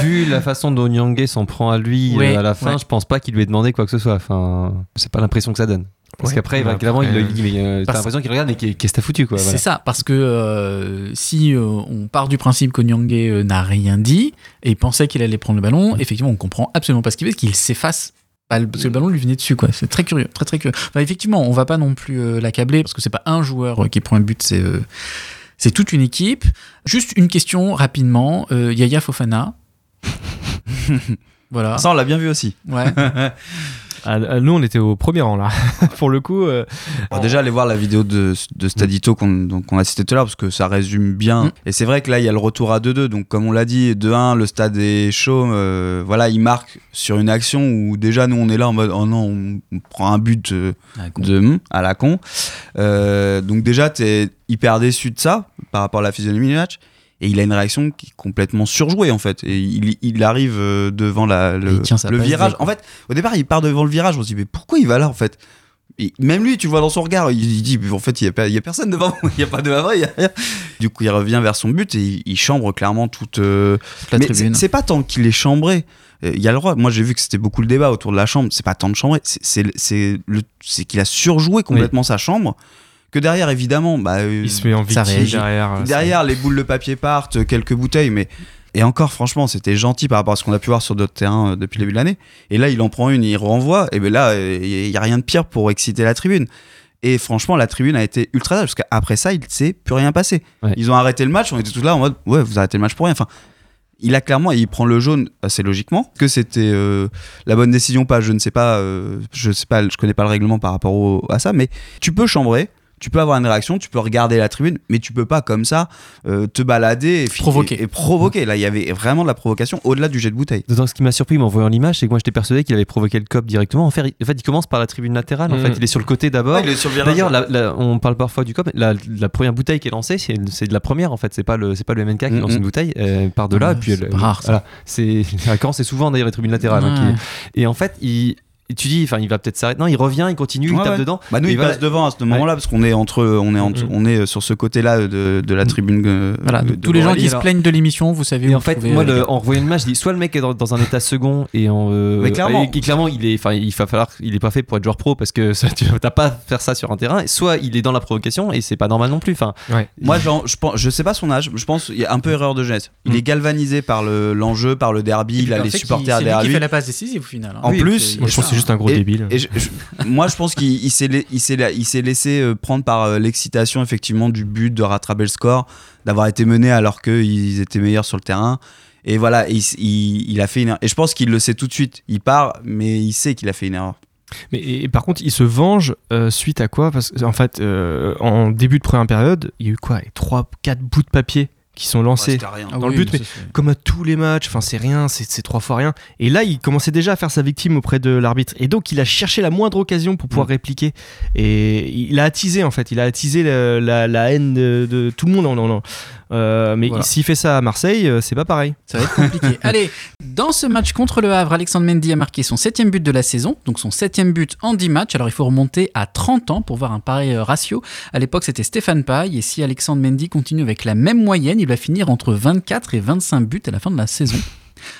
F: vu, vu la façon dont Nyangé s'en prend à lui
C: Ouais,
F: euh, à la fin,
C: ouais.
F: je pense pas qu'il lui ait demandé quoi que ce soit. Enfin, c'est pas l'impression que ça donne. Parce
A: Ouais.
F: qu'après,
A: Bah,
F: clairement, il le dit, mais euh, t'as l'impression qu'il regarde et qu'est- qu'est-ce que t'as foutu quoi.
C: C'est ça, parce que euh, si euh, on part du principe que Nyangé euh, n'a rien dit, et il pensait qu'il allait prendre le ballon, effectivement, on comprend absolument pas ce qu'il fait, parce qu'il s'efface. Le- Parce que le ballon lui venait dessus, quoi. C'est très curieux, très très curieux. Enfin, effectivement, on va pas non plus euh, l'accabler, parce que c'est pas un joueur euh, qui prend un but, c'est euh, c'est toute une équipe. Juste une question rapidement. Euh, Yaya Fofana. <laughs> voilà.
B: Ça, on l'a bien vu aussi.
C: Ouais. <laughs>
A: ah, ah, nous, on était au premier rang là. <laughs> pour le coup. euh,
B: Bon, déjà, aller voir la vidéo de, de Stadito qu'on a cité tout à l'heure, parce que ça résume bien.
C: Mm.
B: Et c'est vrai que là, il y a le retour à 2-2. Donc, comme on l'a dit, 2-1, le stade est chaud. euh, voilà, il marque sur une action où déjà, nous, on est là en mode oh non, on, on prend un but euh,
C: con.
B: de hum, à la con. Euh, donc, déjà, tu es hyper déçu de ça par rapport à la physionomie du match. Et il a une réaction qui est complètement surjouée en fait. Et il, il arrive euh, devant la, le, virage. En fait, au départ, il part devant le virage. On se dit, mais pourquoi il va là en fait? Et Même lui, tu vois dans son regard, il, dit, en fait, il n'y a, personne devant moi, <laughs> il n'y a pas de havre, il y a rien. Du coup, il revient vers son but et il, il chambre clairement toute. euh,
C: la
B: mais
C: tribune.
B: c'est pas tant qu'il est chambré. Euh, Il y a le droit. Moi, j'ai vu que c'était beaucoup le débat autour de la chambre. C'est pas tant de chambrer. c'est qu'il a surjoué complètement sa chambre. Que derrière, évidemment, bah, euh,
A: il se met en victime derrière. euh,
B: derrière, les boules de papier partent, quelques bouteilles, mais. Et encore, franchement, c'était gentil par rapport à ce qu'on a pu voir sur d'autres terrains euh, depuis le début de l'année. Et là, il en prend une, il renvoie. Et ben là, il n'y a rien de pire pour exciter la tribune. Et franchement, la tribune a été ultra parce qu'après ça, il ne s'est plus rien passé.
F: Ouais.
B: Ils ont arrêté le match, on était tous là en mode, ouais, vous arrêtez le match pour rien. Enfin, il a clairement, il prend le jaune assez logiquement. Que c'était euh, la bonne décision pas, je ne sais pas, euh, je sais pas, je connais pas le règlement par rapport au- à ça, mais tu peux chambrer. Tu peux avoir une réaction, tu peux regarder la tribune, mais tu peux pas comme ça euh, te balader et,
C: Provoquer.
B: et, et provoquer. Là, il y avait vraiment de la provocation au-delà du jet de bouteille.
F: D'autant que ce qui m'a surpris en voyant l'image, c'est que moi j'étais persuadé qu'il avait provoqué le cop directement. En fait, il, en fait, il commence par la tribune latérale. En
A: Mm.
F: fait, il est sur le côté d'abord.
B: Ouais, il est sur le virage.
F: D'ailleurs, on parle parfois du cop. La, la première bouteille qui est lancée, c'est de la première en fait. C'est pas le c'est pas le MNK qui
B: Mm,
F: lance
B: mm.
F: une bouteille euh, par de là.
C: Ouais,
F: et puis
C: c'est
F: elle-
C: rare,
F: voilà. C'est <laughs> Caen, c'est souvent d'ailleurs les tribunes latérales. hein,
C: Ouais.
F: qui- et en fait, il tu dis, enfin, il va peut-être s'arrêter. Non, il revient, il continue, il tape
B: ouais.
F: dedans.
B: Bah nous, il
F: voilà.
B: passe devant à ce moment-là parce qu'on est entre, on est, entre-
A: Mhm.
B: on est sur ce côté-là de, de la tribune. euh,
C: Voilà,
B: de-
C: donc
B: de
C: tous les gens qui se plaignent de l'émission, vous savez
F: Et
C: où
F: en fait, moi,
C: euh,
F: le- en revoyant le match, je dis soit le mec est dans, dans un état second et en. euh,
B: Mais clairement.
F: et- et clairement, il est, enfin, il va falloir, il est pas fait pour être joueur pro parce que ça, tu t'as pas à faire ça sur un terrain. Soit il est dans la provocation et c'est pas normal non plus. Enfin,
A: Ouais.
B: Moi, genre, je pense, je sais pas son âge. Je pense qu'il y a un peu erreur de jeunesse. Il
A: Mm.
B: est galvanisé par le- l'enjeu, par le derby. Il a les supporters
C: qui
B: lui.
C: fait la passe décisive au final. hein.
B: En plus,
C: c'est-
A: Moi, je pense que c'est juste un gros
B: Et-
A: débile.
B: Et je- je- moi, je pense qu'il il s'est laissé euh, prendre par euh, l'excitation effectivement du but de rattraper le score, d'avoir été mené alors qu'ils étaient meilleurs sur le terrain. Et voilà, il, s- il- il a fait une erreur. Et je pense qu'il le sait tout de suite. Il part, mais il sait qu'il a fait une erreur.
A: Mais et, par contre, il se venge euh, suite à quoi? Parce qu'en fait, euh, en début de première période, il y a eu quoi? 3, 4 bouts de papier qui sont lancés.
B: rien.
C: Ah
A: dans
C: oui,
A: le but,
C: mais
A: comme à tous les matchs, enfin c'est rien, c'est trois fois rien. Et là, il commençait déjà à faire sa victime auprès de l'arbitre. Et donc, il a cherché la moindre occasion pour pouvoir répliquer. Et il a attisé en fait, il a attisé la, la haine de, de tout le monde. Non, non, non. Euh, mais
C: Voilà.
A: s'il fait ça à Marseille, euh, c'est pas pareil.
C: Ça va être compliqué. <laughs> Allez, dans ce match contre le Havre, Alexandre Mendy a marqué son septième but de la saison, donc son septième but en 10 matchs. Alors il faut remonter à 30 ans pour voir un pareil euh, ratio. À l'époque, c'était Stéphane Paille, et si Alexandre Mendy continue avec la même moyenne, il va finir entre 24 et 25 buts à la fin de la saison.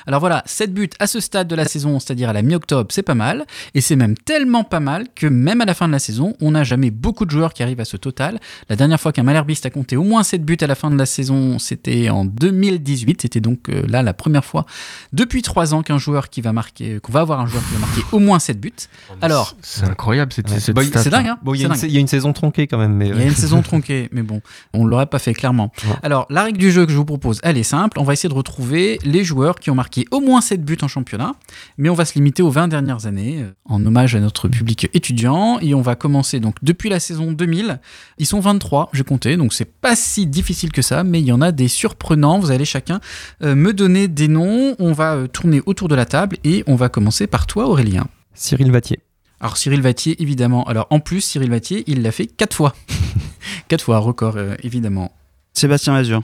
C: Alors voilà, 7 buts à ce stade de la saison, c'est-à-dire à la mi-octobre, c'est pas mal. Et c'est même tellement pas mal que même à la fin de la saison, on n'a jamais beaucoup de joueurs qui arrivent à ce total. La dernière fois qu'un Malherbiste a compté au moins 7 buts à la fin de la saison, c'était en 2018. C'était donc euh, là la première fois depuis 3 ans qu'un joueur qui va marquer, qu'on va avoir un joueur qui va marquer au moins 7 buts. Alors,
A: C'est incroyable
F: Ouais.
A: cette
F: Bah,
C: c'est
A: là.
C: dingue, hein
F: bon, il y, a une y a saison tronquée quand même. Mais
C: Il y a une saison tronquée, mais bon, on l'aurait pas fait clairement.
F: Ouais.
C: Alors, la règle du jeu que je vous propose, elle est simple. On va essayer de retrouver les joueurs qui ont marqué au moins 7 buts en championnat, mais on va se limiter aux 20 dernières années, euh, en hommage à notre public étudiant. Et on va commencer donc depuis la saison 2000. Ils sont 23, j'ai compté, donc c'est pas si difficile que ça, mais il y en a des surprenants. Vous allez chacun euh, me donner des noms. On va euh, tourner autour de la table et on va commencer par toi, Aurélien.
F: Cyril Vatier.
C: Alors Cyril Vatier, évidemment. Alors en plus, Cyril Vatier, il l'a fait quatre fois. <laughs> quatre fois, record, euh, évidemment.
B: Sébastien Mazur.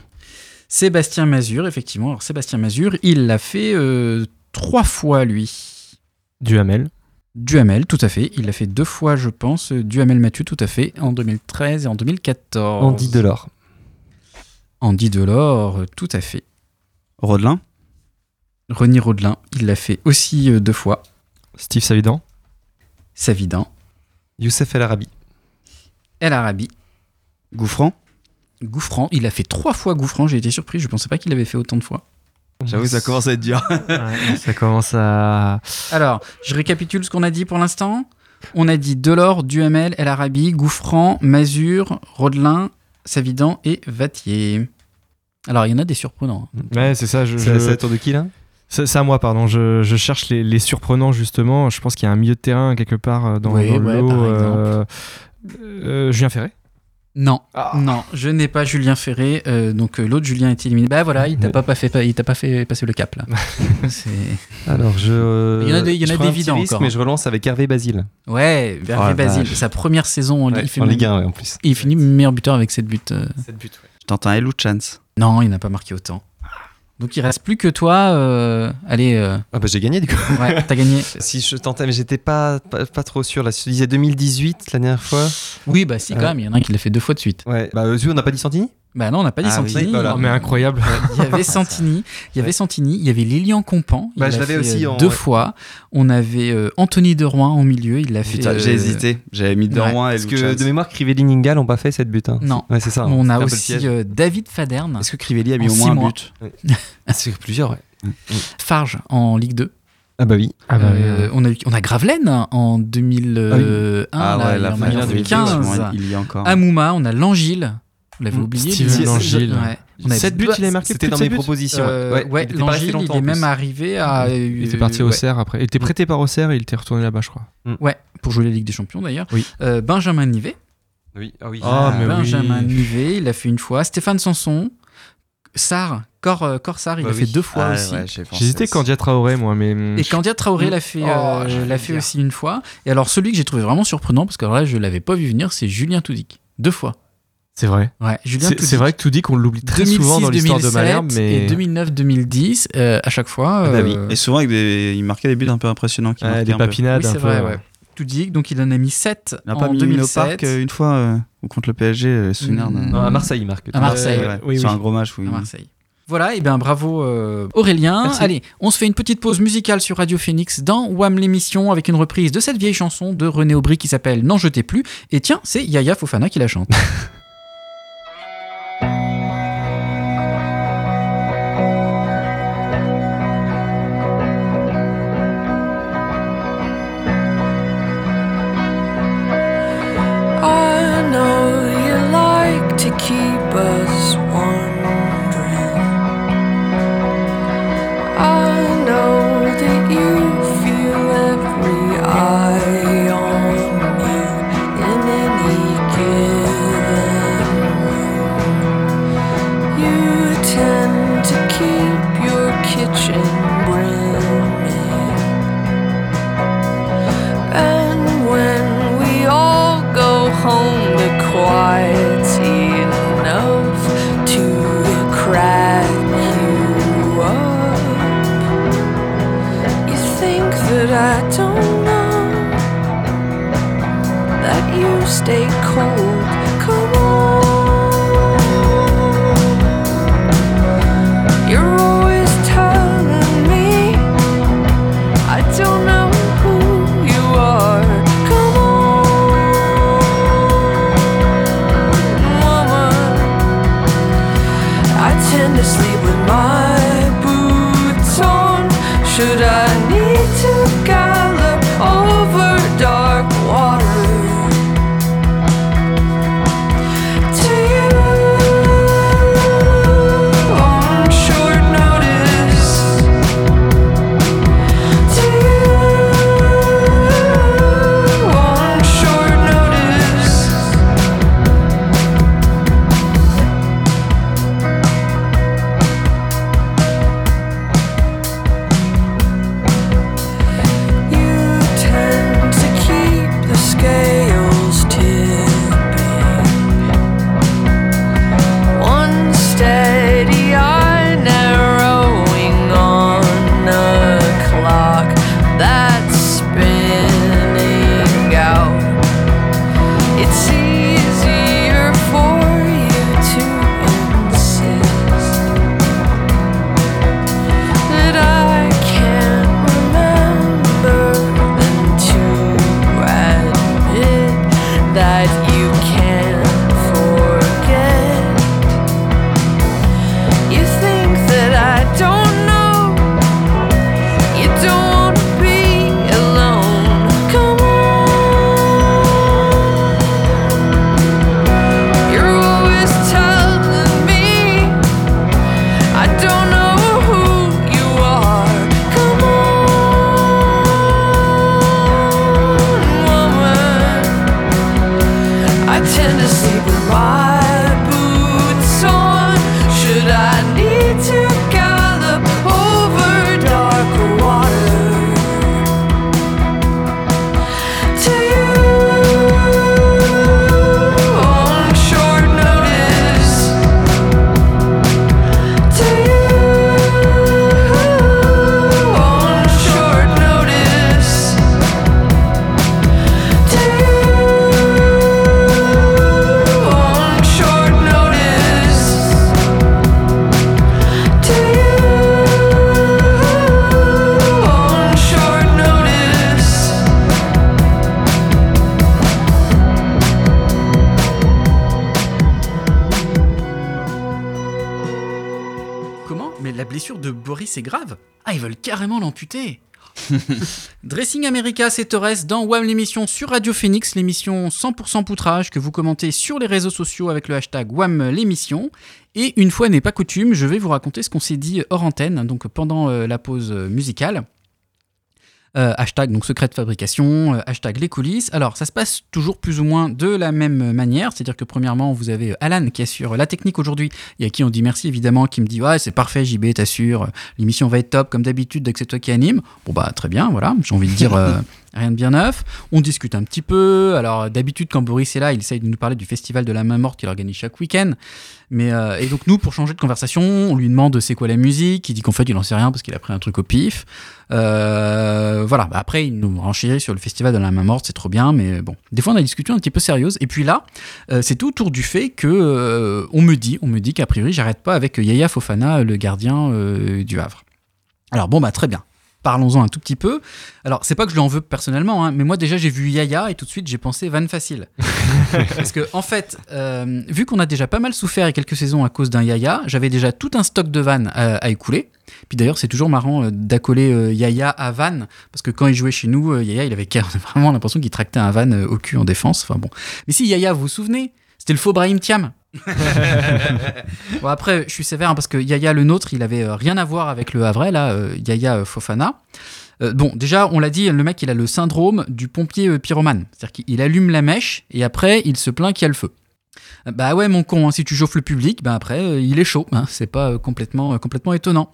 C: Sébastien Mazur, effectivement. Alors Sébastien Mazur, il l'a fait euh, trois fois, lui.
A: Duhamel.
C: Duhamel, tout à fait. Il l'a fait deux fois, je pense. Duhamel Mathieu, tout à fait. En 2013 et en 2014.
F: Andy Delors.
C: Andy Delors, euh, tout à fait.
B: Rodelin.
C: René Rodelin, il l'a fait aussi euh, deux fois.
A: Steve Savidan.
C: Savidan.
F: Youssef El Arabi.
C: El Arabi.
B: Gouffran.
C: Gouffran, il a fait trois fois Gouffran. J'ai été surpris. Je pensais pas qu'il avait fait autant de fois.
B: J'avoue, ça commence à être dur.
A: Ouais, ça commence à.
C: Alors, je récapitule ce qu'on a dit pour l'instant. On a dit Delors, Duhamel, El Arabi, Gouffran, Mazur, Rodelin, Savidan et Vatier. Alors, il y en a des surprenants. hein.
A: Ouais, c'est ça. Je,
F: C'est
A: je-
F: à tour de qui là
A: C'est c'est à moi, pardon. Je, je cherche les, les surprenants, justement. Je pense qu'il y a un milieu de terrain quelque part euh, dans,
C: Oui,
A: dans le
C: ouais,
A: lot.
C: par
A: euh, euh, Julien Ferré.
C: Non,
A: Ah.
C: non, je n'ai pas Julien Ferré. euh, donc, euh, l'autre Julien est éliminé. Bah voilà, il t'a
F: Ouais.
C: pas, pas fait, il t'a pas fait passer le cap là. <laughs>
F: Alors, je. euh,
C: Il y en a des- il y en a
F: je
C: des évidents
F: risque,
C: encore,
F: Mais
C: hein.
F: je relance avec Hervé Basile.
C: Ouais, Hervé
B: Oh la
C: Basile, sa première saison en,
F: Ouais,
C: il fait
F: en
C: même-
F: Ligue 1 ouais, en plus.
C: Il finit meilleur buteur avec 7 buts. euh.
B: Je tente un Hello Chance.
C: Non, il n'a pas marqué autant. Donc il reste plus que toi. euh, Allez, euh,
F: Ah bah j'ai gagné du coup.
C: ouais, t'as gagné. <laughs>
F: Si je tentais, mais j'étais pas, pas, pas trop sûr. Là, te disais 2018 la dernière fois.
C: Oui, bah si, quand
F: Euh.
C: même, il y en a un qui l'a fait deux fois de suite.
F: Ouais. Bah, Zu, on n'a pas dit Santini?
C: Bah non, on n'a pas dit
F: Ah oui,
C: Santini.
F: voilà.
A: mais incroyable. <laughs>
C: Il y avait Santini, il y avait
F: Ouais.
C: Santini, il y avait Lilian Compan. il
F: Bah, je
C: l'a
F: l'avais aussi
C: euh,
F: en-
C: deux
F: ouais.
C: fois. On avait euh, Anthony De Rouen au milieu, il l'a fait.
B: Putain,
C: euh,
B: j'ai hésité. J'avais mis Derouin et
F: Parce
B: Hello
F: que de mémoire, Crivelli Ningal n'ont pas fait cette but. hein.
C: Non.
F: Ouais, c'est ça.
C: On
F: C'était
C: a aussi euh, David Faderne,
B: Est-ce que Crivelli a mis
C: en
B: au
C: six
B: moins un but
F: Ah, <laughs> c'est plusieurs, ouais.
C: Farge en Ligue 2.
F: Ah bah oui.
A: Ah bah,
C: Euh, on, a, eu- on a Gravelaine en 2001,
B: Ah
C: là,
B: ouais, la
C: en
B: fin de
C: 2015.
B: effectivement, il y a encore.
C: Amouma, on a Langille. Vous l'avez
A: Mm,
C: oublié
A: Steven. Langille.
C: Ouais. On a
A: 7 buts, il a marqué
F: C'était dans mes
A: buts
F: propositions.
C: Euh, ouais,
F: il
C: Langille, est même arrivé à.
A: Il était parti au
C: ouais.
A: CER après. Il était prêté par Auxerre et il était retourné là-bas, je crois.
C: Ouais, pour jouer la Ligue des Champions d'ailleurs.
A: Oui.
C: Euh, Benjamin Nivet.
F: Oui, ah oui.
A: Ah, mais oui.
C: Benjamin Nivet, il l'a fait une fois. Stéphane Sanson. Sar, Cor, euh, Corsar, il
F: Bah
C: l'a
F: oui.
C: fait deux fois
B: Ah,
C: aussi.
B: ouais,
A: J'hésitais. Candia Traoré, moi, mais.
C: Et Candia Traoré l'a fait,
A: Oh,
C: euh, l'a fait aussi une fois. Et alors celui que j'ai trouvé vraiment surprenant, parce que alors là je l'avais pas vu venir, c'est Julien Touzic. Deux fois.
A: C'est vrai.
C: Ouais, Julien
A: C'est
C: Toudic.
A: vrai que tout dit qu'on l'oublie très souvent dans l'histoire de Malherbe,
C: 2006,
A: mais
C: Et 2009-2010, euh, à chaque fois.
F: Ah bah oui.
C: euh,
B: Et souvent, avec des... il marquait des buts un peu impressionnants. Qui
A: Ouais,
B: marquaient
A: des
B: un peu.
A: papinades
C: oui,
A: un
C: c'est
A: peu.
C: vrai, ouais. Toudic, donc il en a mis 7
B: Il n'a
C: en
B: pas mis une au
C: 2007.
B: parc une fois euh, ou contre le PSG, euh, souvenir.
F: Non, à Marseille, il marque.
C: À Marseille,
B: Ouais,
C: ouais.
A: oui,
B: sur
A: oui.
B: un gros match. Oui.
C: à Marseille. Voilà, et bien bravo euh, Aurélien.
A: Merci.
C: Allez, on se fait une petite pause musicale sur Radio Phoenix dans Wham l'émission avec une reprise de cette vieille chanson de René Aubry qui s'appelle N'en jetez plus. Et tiens, c'est Yaya Fofana qui la chante. <laughs>
G: stay cold.
C: De Boris est grave Ah, ils veulent carrément l'amputer <laughs> Dressing America, c'est Torres dans WAM l'émission sur Radio Phoenix, l'émission 100% poutrage que vous commentez sur les réseaux sociaux avec le hashtag WAM l'émission. Et une fois n'est pas coutume, je vais vous raconter ce qu'on s'est dit hors antenne, donc pendant euh, la pause musicale. Euh, hashtag donc secret de fabrication, euh, hashtag les coulisses. Alors ça se passe toujours plus ou moins de la même manière, c'est-à-dire que premièrement vous avez euh, Alan qui assure la technique aujourd'hui et à qui on dit merci évidemment, qui me dit ouais c'est parfait JB t'assure, l'émission va être top comme d'habitude dès que c'est toi qui anime. Bon bah très bien voilà, j'ai envie de dire euh, <laughs> rien de bien neuf. On discute un petit peu. Alors d'habitude, quand Boris est là, il essaye de nous parler du festival de la main morte qu'il organise chaque week-end. Mais euh, et donc nous, pour changer de conversation, on lui demande c'est quoi la musique. Il dit qu'en fait, il en sait rien parce qu'il a pris un truc au pif. Euh, voilà. Bah, après, il nous renchérit sur le festival de la main morte, c'est trop bien. Mais bon, des fois, on a des discussions un petit peu sérieuses. Et puis là, euh, c'est tout autour du fait que euh, on me dit, on me dit qu'a priori, j'arrête pas avec Yaya Fofana, le gardien euh, du Havre. Alors bon, bah très bien. Parlons-en un tout petit peu. Alors, c'est pas que je lui en veux personnellement, hein, mais moi déjà j'ai vu Yaya et tout de suite j'ai pensé vanne facile. <laughs> Parce que en fait, euh, vu qu'on a déjà pas mal souffert il y a quelques saisons à cause d'un Yaya, j'avais déjà tout un stock de vannes à, à écouler. Puis d'ailleurs, c'est toujours marrant euh, d'accoler euh, Yaya à Van, parce que quand il jouait chez nous, Yaya il avait <laughs> vraiment l'impression qu'il tractait un Van au cul en défense. Enfin bon. Mais si Yaya, vous vous souvenez, c'était le faux Brahim Thiam. <laughs> bon après, je suis sévère hein, parce que Yaya le nôtre, il avait euh, rien à voir avec le Havre, là, euh, Yaya euh, Fofana. Bon, déjà, on l'a dit, le mec, il a le syndrome du pompier pyromane. C'est-à-dire qu'il allume la mèche et après, il se plaint qu'il y a le feu. Bah ouais, mon con, hein, si tu chauffes le public, bah après, il est chaud. hein. c'est pas complètement, complètement étonnant.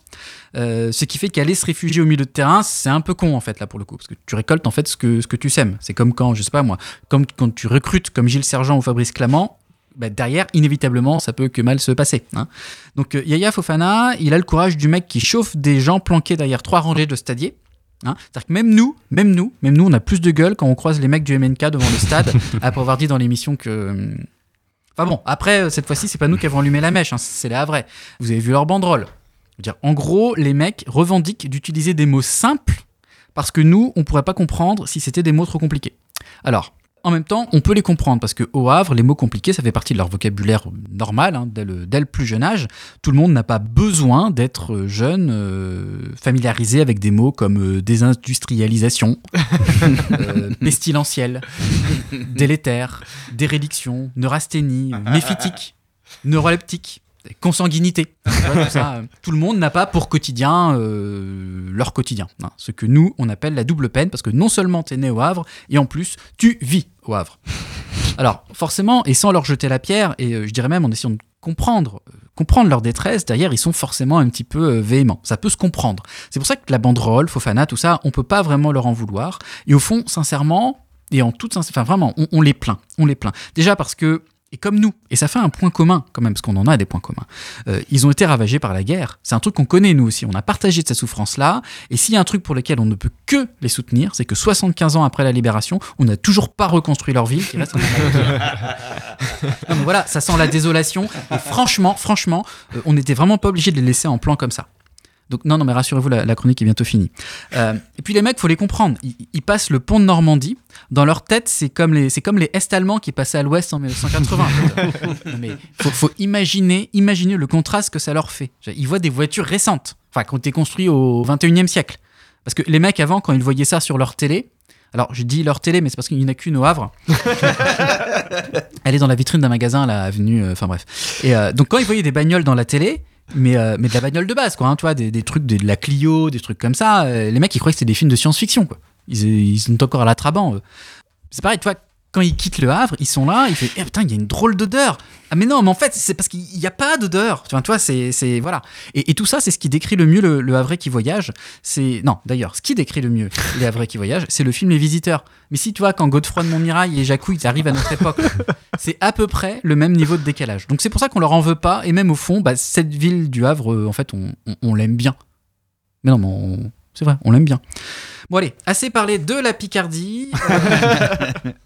C: Ce qui fait qu'aller se réfugier au milieu de terrain, c'est un peu con en fait là pour le coup, parce que tu récoltes en fait ce que, ce que tu sèmes. C'est comme quand, je sais pas moi, comme quand tu recrutes comme Gilles Sergent ou Fabrice Clamant, bah, derrière, inévitablement, ça peut que mal se passer. hein. Donc euh, Yaya Fofana, il a le courage du mec qui chauffe des gens planqués derrière trois rangées de stadiers. hein. C'est-à-dire que même nous, même nous, même nous, on a plus de gueule quand on croise les mecs du MNK devant le stade, <laughs> après avoir dit dans l'émission que... hum, Enfin bon, après, euh, cette fois-ci, c'est pas nous qui avons allumé la mèche, hein, c'est la vraie. Vous avez vu leur banderole. Dire, en gros, les mecs revendiquent d'utiliser des mots simples parce que nous, on pourrait pas comprendre si c'était des mots trop compliqués. Alors, en même temps, on peut les comprendre parce que au Havre, les mots compliqués, ça fait partie de leur vocabulaire normal hein, dès, le, dès le plus jeune âge. Tout le monde n'a pas besoin d'être euh, jeune, euh, familiarisé avec des mots comme euh, désindustrialisation, <laughs> euh, pestilentiel, délétère, dérédiction, neurasthénie, <laughs> méphitique, neuroleptique, consanguinité. Tu vois, tout, ça, euh, tout le monde n'a pas pour quotidien euh, leur quotidien. hein. ce que nous, on appelle la double peine, parce que non seulement tu es né au Havre, et en plus, tu vis au Havre. Alors, forcément, et sans leur jeter la pierre, et euh, je dirais même en essayant de comprendre, euh, comprendre leur détresse, derrière, ils sont forcément un petit peu véhéments. Ça peut se comprendre. C'est pour ça que la banderole, Fofana, tout ça, on peut pas vraiment leur en vouloir. Et au fond, sincèrement, et en toute sincérité, enfin vraiment, on, on les plaint. On les plaint. Déjà parce que, et comme nous, et ça fait un point commun quand même, parce qu'on en a des points communs, euh, ils ont été ravagés par la guerre. C'est un truc qu'on connaît nous aussi. On a partagé de cette souffrance-là. Et s'il y a un truc pour lequel on ne peut que les soutenir, c'est que 75 ans après la libération, on n'a toujours pas reconstruit leur ville. Qui <laughs> voilà, ça sent la désolation. Et franchement, franchement, euh, on n'était vraiment pas obligé de les laisser en plan comme ça. Donc non, non, mais rassurez-vous, la, la chronique est bientôt finie. Euh, et puis les mecs, faut les comprendre. Ils, ils passent le pont de Normandie. Dans leur tête, c'est comme les, c'est comme les Est-Allemands qui passaient à l'Ouest en 1980. <laughs> non, mais faut, faut imaginer, imaginer le contraste que ça leur fait. Ils voient des voitures récentes, enfin, qui ont été construites au 21e siècle. Parce que les mecs avant, quand ils voyaient ça sur leur télé, alors je dis leur télé, mais c'est parce qu'il n'y en a qu'une au Havre. <laughs> Elle est dans la vitrine d'un magasin, là, avenue. euh, Enfin bref. Et euh, donc quand ils voyaient des bagnoles dans la télé, mais, euh, mais de la bagnole de base, quoi, hein, tu vois, des, des trucs de, la Clio, des trucs comme ça, euh, les mecs ils croyaient que c'était des films de science-fiction, quoi. Ils, ils sont encore à la Trabant. eux. C'est pareil, tu vois, quand ils quittent le Havre, ils sont là, ils font, eh putain, il y a une drôle d'odeur. Ah mais non, mais en fait, c'est parce qu'il n'y a pas d'odeur. Tu vois, tu vois, c'est, voilà. Et, et tout ça, c'est ce qui décrit le mieux le, le Havrais qui voyage. C'est non, d'ailleurs, ce qui décrit le mieux <laughs> les Havrais qui voyagent, c'est le film Les Visiteurs. Mais si tu vois, quand Godefroy de Montmirail et Jacouille ils arrivent à notre époque, <laughs> c'est à peu près le même niveau de décalage. Donc c'est pour ça qu'on leur en veut pas. Et même au fond, bah, cette ville du Havre, euh, en fait, on, on- on l'aime bien. Mais non, mais c'est vrai, on l'aime bien. Bon allez, assez parlé de la Picardie. <laughs>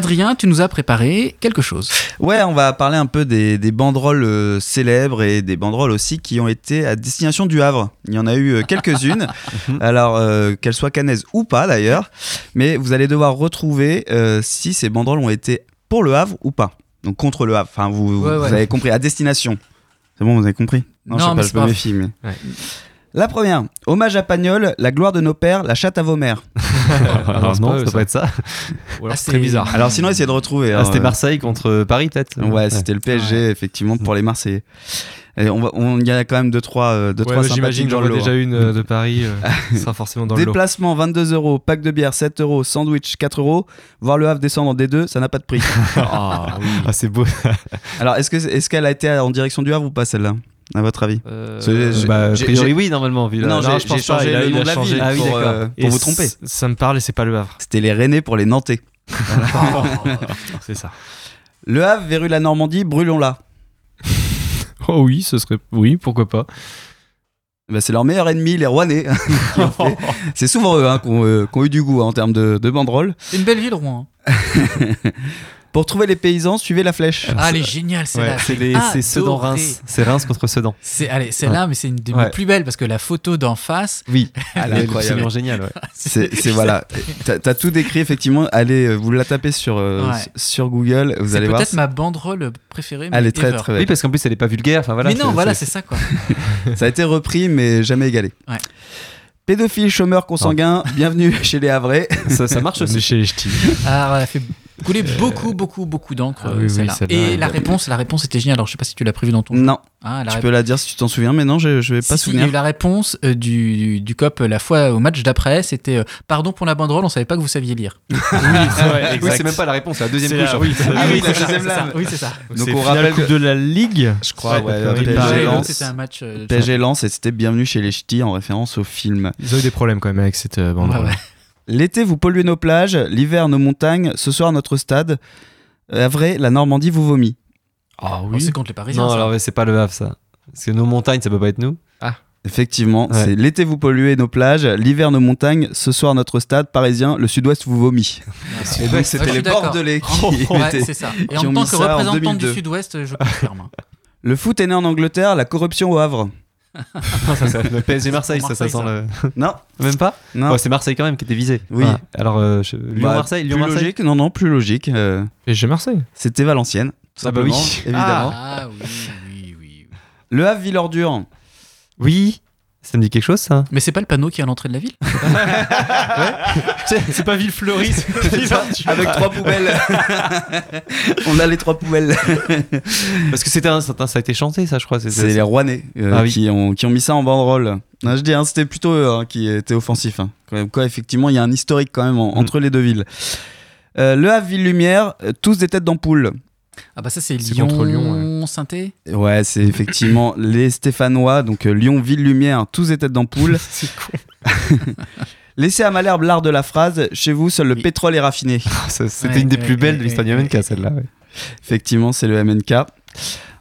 C: Adrien, tu nous as préparé quelque chose.
B: Ouais, on va parler un peu des, des banderoles euh, célèbres et des banderoles aussi qui ont été à destination du Havre. Il y en a eu euh, quelques-unes, <laughs> alors euh, qu'elles soient canaises ou pas d'ailleurs, mais vous allez devoir retrouver si ces banderoles ont été pour le Havre ou pas. Donc contre le Havre, enfin vous,
C: Ouais,
B: vous
C: ouais.
B: avez compris, à destination. C'est bon, vous avez compris?
C: Non,
B: je sais
C: mais
B: pas,
C: c'est
B: je
C: pas.
B: Mais...
A: Ouais.
B: La première, hommage à Pagnol, la gloire de nos pères, la chatte à vos mères. <laughs>
F: Alors
A: c'est
F: non, ça
A: ça.
F: pas être ça.
C: Ah,
A: c'est très bizarre.
B: Alors sinon, essayez de retrouver.
F: Ah, c'était
B: euh,
F: Marseille contre Paris, peut-être
B: Ouais, c'était le PSG, effectivement, pour les Marseillais. Et on va, on, il y a quand même deux trois, euh, deux,
A: Ouais,
B: trois
A: bah, J'imagine que j'en ai déjà
B: hein.
A: une euh, de Paris. euh, ce <laughs> sera forcément dans le lot.
B: Déplacement 22 euros, pack de bière 7 euros, sandwich 4 euros. Voir le Havre descendre en D2, ça n'a pas de prix. <laughs>
A: Ah oui.
F: Ah, c'est beau.
B: Alors, est-ce que est-ce qu'elle a été en direction du Havre ou pas celle-là? À votre avis
A: Euh,
F: Bah, a priori, oui, normalement, vu
B: Non,
A: non,
B: j'ai
A: je pense
B: j'ai changé le nom de la ville
F: Ah oui,
B: pour,
F: d'accord.
B: euh, pour vous tromper.
A: Ça me parle et c'est pas le Havre.
B: C'était les Rennais pour les Nantais. <laughs>
A: C'est ça.
B: Le Havre, verru la Normandie, brûlons-la. <laughs>
A: Oh oui, ce serait. Oui, pourquoi pas.
B: Bah, c'est leur meilleur ennemi, les Rouennais. <laughs> C'est souvent eux hein, qui ont, euh, eu du goût hein, en termes de, de banderole.
C: C'est une belle ville, Rouen.
B: Pour trouver les paysans, suivez la flèche.
C: Ah, elle est géniale,
F: Ouais,
C: celle-là.
F: c'est les-
C: adoré.
F: c'est Sedan-Reims. C'est Reims contre Sedan.
C: C'est allez, celle-là, mais c'est une des
F: Ouais.
C: plus belles parce que la photo d'en face,
F: Oui,
B: Elle est incroyable.
F: absolument génial. Ouais. <laughs>
B: C'est c'est- voilà. T'as t'as tout décrit effectivement. Allez, euh, vous la tapez sur, euh,
C: Ouais.
B: sur Google, vous
C: c'est
B: allez voir.
C: peut-être ma banderole préférée.
B: Elle est très
C: ever.
B: très
F: Oui,
B: belle.
F: parce qu'en plus, elle est pas vulgaire. Enfin, voilà,
C: mais non,
F: c'est-
C: voilà,
F: c'est-
C: c'est ça quoi. <laughs>
B: Ça a été repris mais jamais égalé.
C: Ouais.
B: Pédophile, chômeur, consanguin, bienvenue <laughs> chez les Havrais.
F: ça, ça marche
A: On
F: aussi.
A: chez les ch'tis.
C: Alors, elle a fait couler beaucoup, beaucoup, beaucoup d'encre.
A: Ah
C: euh,
A: oui, oui,
C: Et la réponse, la réponse était géniale. Alors, je sais pas si tu l'as prévu dans ton.
B: Non,
C: Ah,
B: tu peux la dire si tu t'en souviens, mais non, je, je vais pas
C: Si, si, il y a
B: souvenir.
C: eu la réponse euh, du, du COP la fois au match d'après, c'était euh, pardon pour la banderole, on savait pas que vous saviez lire.
A: Oui, <laughs>
F: Oui, c'est même pas la réponse, c'est la deuxième couche.
A: la- oui, c'est
B: Ah oui,
A: ça.
C: Oui, c'est ça.
B: Donc on rappelle
A: Coupe
B: que-
A: de la Ligue.
B: Je crois.
C: C'était un match. euh,
B: PSG Lens et c'était bienvenue chez les ch'tis en référence au film.
A: Ils ont eu des problèmes quand même avec cette euh, bande.
C: Ouais, ouais.
B: L'été, vous polluez nos plages, l'hiver, nos montagnes, ce soir, notre stade. Euh, vrai, la Normandie vous vomit.
A: Ah
C: Oh, c'est contre les Parisiens.
F: Non,
C: ça.
F: alors c'est pas le Havre, ça. Parce que nos montagnes, ça peut pas être nous.
B: Effectivement,
F: Ouais.
B: c'est l'été, vous polluez nos plages, l'hiver, nos montagnes, ce soir, notre stade parisien, le sud-ouest vous vomit. <laughs> Et donc, c'était les. Bordelais qui <laughs>
C: Ouais,
B: étaient-
C: c'est ça. Et
B: qui
C: en
B: ont
C: tant
B: mis
C: que
B: ça en
C: représentante du
B: 2002.
C: Sud-Ouest, je confirme.
B: Le foot est né en Angleterre, la corruption au Havre.
F: Non, <laughs> ça, c'est le PSG Marseille, ça, ça sent le.
B: Non, <laughs>
F: Même pas
B: non.
F: Ouais, C'est Marseille quand même qui était visé.
B: Oui.
F: Ah, Alors, euh, je-
B: Bah,
F: Lyon-Marseille
B: plus
F: Lyon-Marseille
B: logique, non, non, plus logique. euh,
A: PSG Marseille.
B: C'était Valenciennes. tout
F: Ah bah oui.
B: simplement, <laughs> évidemment.
C: Ah oui, oui, oui.
B: Le Havre, Villordure.
F: Oui. Ça me dit quelque chose, ça
C: Mais c'est pas le panneau qui est à l'entrée de la ville <laughs>
A: C'est pas Villefleury.
B: Avec trois poubelles. <laughs> On a les trois poubelles.
F: Parce que c'était un, ça a été chanté, ça, je crois.
B: C'est les Rouennais euh,
F: Ah oui.
B: qui, ont, qui ont mis ça en banderole. Non, je dis, hein, c'était plutôt eux hein, qui étaient offensifs. hein. Quand même, quoi, effectivement, il y a un historique quand même en-
F: Mm.
B: entre les deux villes. Euh, le Havre, Ville-Lumière, euh, tous des têtes d'ampoule.
C: Ah bah ça c'est
A: C'est
C: Lyon,
A: contre Lyon,
C: Synthé.
B: Ouais, c'est effectivement <coughs> les Stéphanois, donc euh, Lyon, Ville-Lumière, tous des têtes d'ampoule. <laughs>
A: C'est con. <laughs>
B: Laissez à Malherbe l'art de la phrase. Chez vous, seul le
C: Oui.
B: pétrole est raffiné. <laughs>
F: Ah, C'était
C: Ouais,
F: une des
C: ouais,
F: plus belles
C: ouais,
F: de l'histoire
C: ouais,
F: du. MNK, celle-là. ouais.
B: Effectivement, c'est le MNK.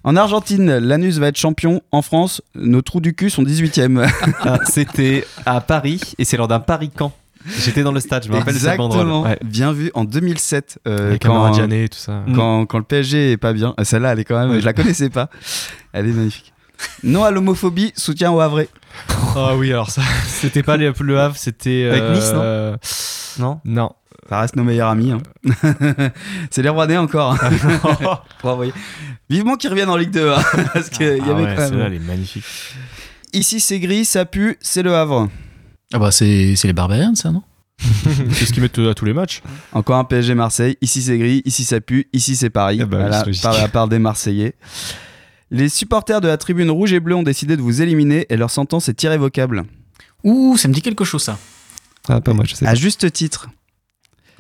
B: En Argentine, Lanus va être champion. En France, nos trous du cul sont 18e.
F: Ah, C'était à Paris, et c'est lors d'un Paris-Camp. J'étais dans le stade, je me rappelle.
B: Exactement.
F: Ouais.
B: Bien vu en 2007. euh, quand,
A: Diané et tout ça.
B: quand, quand le PSG est pas bien. Ah, Celle-là, elle est quand même.
F: Ouais.
B: Je la connaissais pas. Elle est magnifique. Non à l'homophobie, soutien au Havre.
A: Ah oui, alors ça, <laughs> c'était pas les- le Havre, c'était.
F: Avec Nice, non
A: euh,
F: Non
A: Non.
B: Ça reste nos meilleurs amis. hein. <laughs> c'est les Rouennais encore. <laughs> Faut envoyer. Vivement qu'ils reviennent en Ligue 2. hein, parce qu'il y
A: Ah
B: avait
A: ouais,
B: quand
A: celle-là,
B: même.
A: elle est magnifique.
B: Ici, c'est gris, ça pue, c'est le Havre.
C: Ah bah c'est c'est les Barbarians ça non <laughs>
A: C'est ce qu'ils mettent à tous les matchs.
B: Encore un PSG Marseille. Ici c'est gris, ici ça pue, ici c'est Paris.
F: Ah bah
B: Voilà, par la part des Marseillais. Les supporters de la tribune rouge et bleue ont décidé de vous éliminer et leur sentence est irrévocable.
C: Ouh, ça me dit quelque chose ça.
F: Ah, pas moi, je sais pas.
B: À juste titre.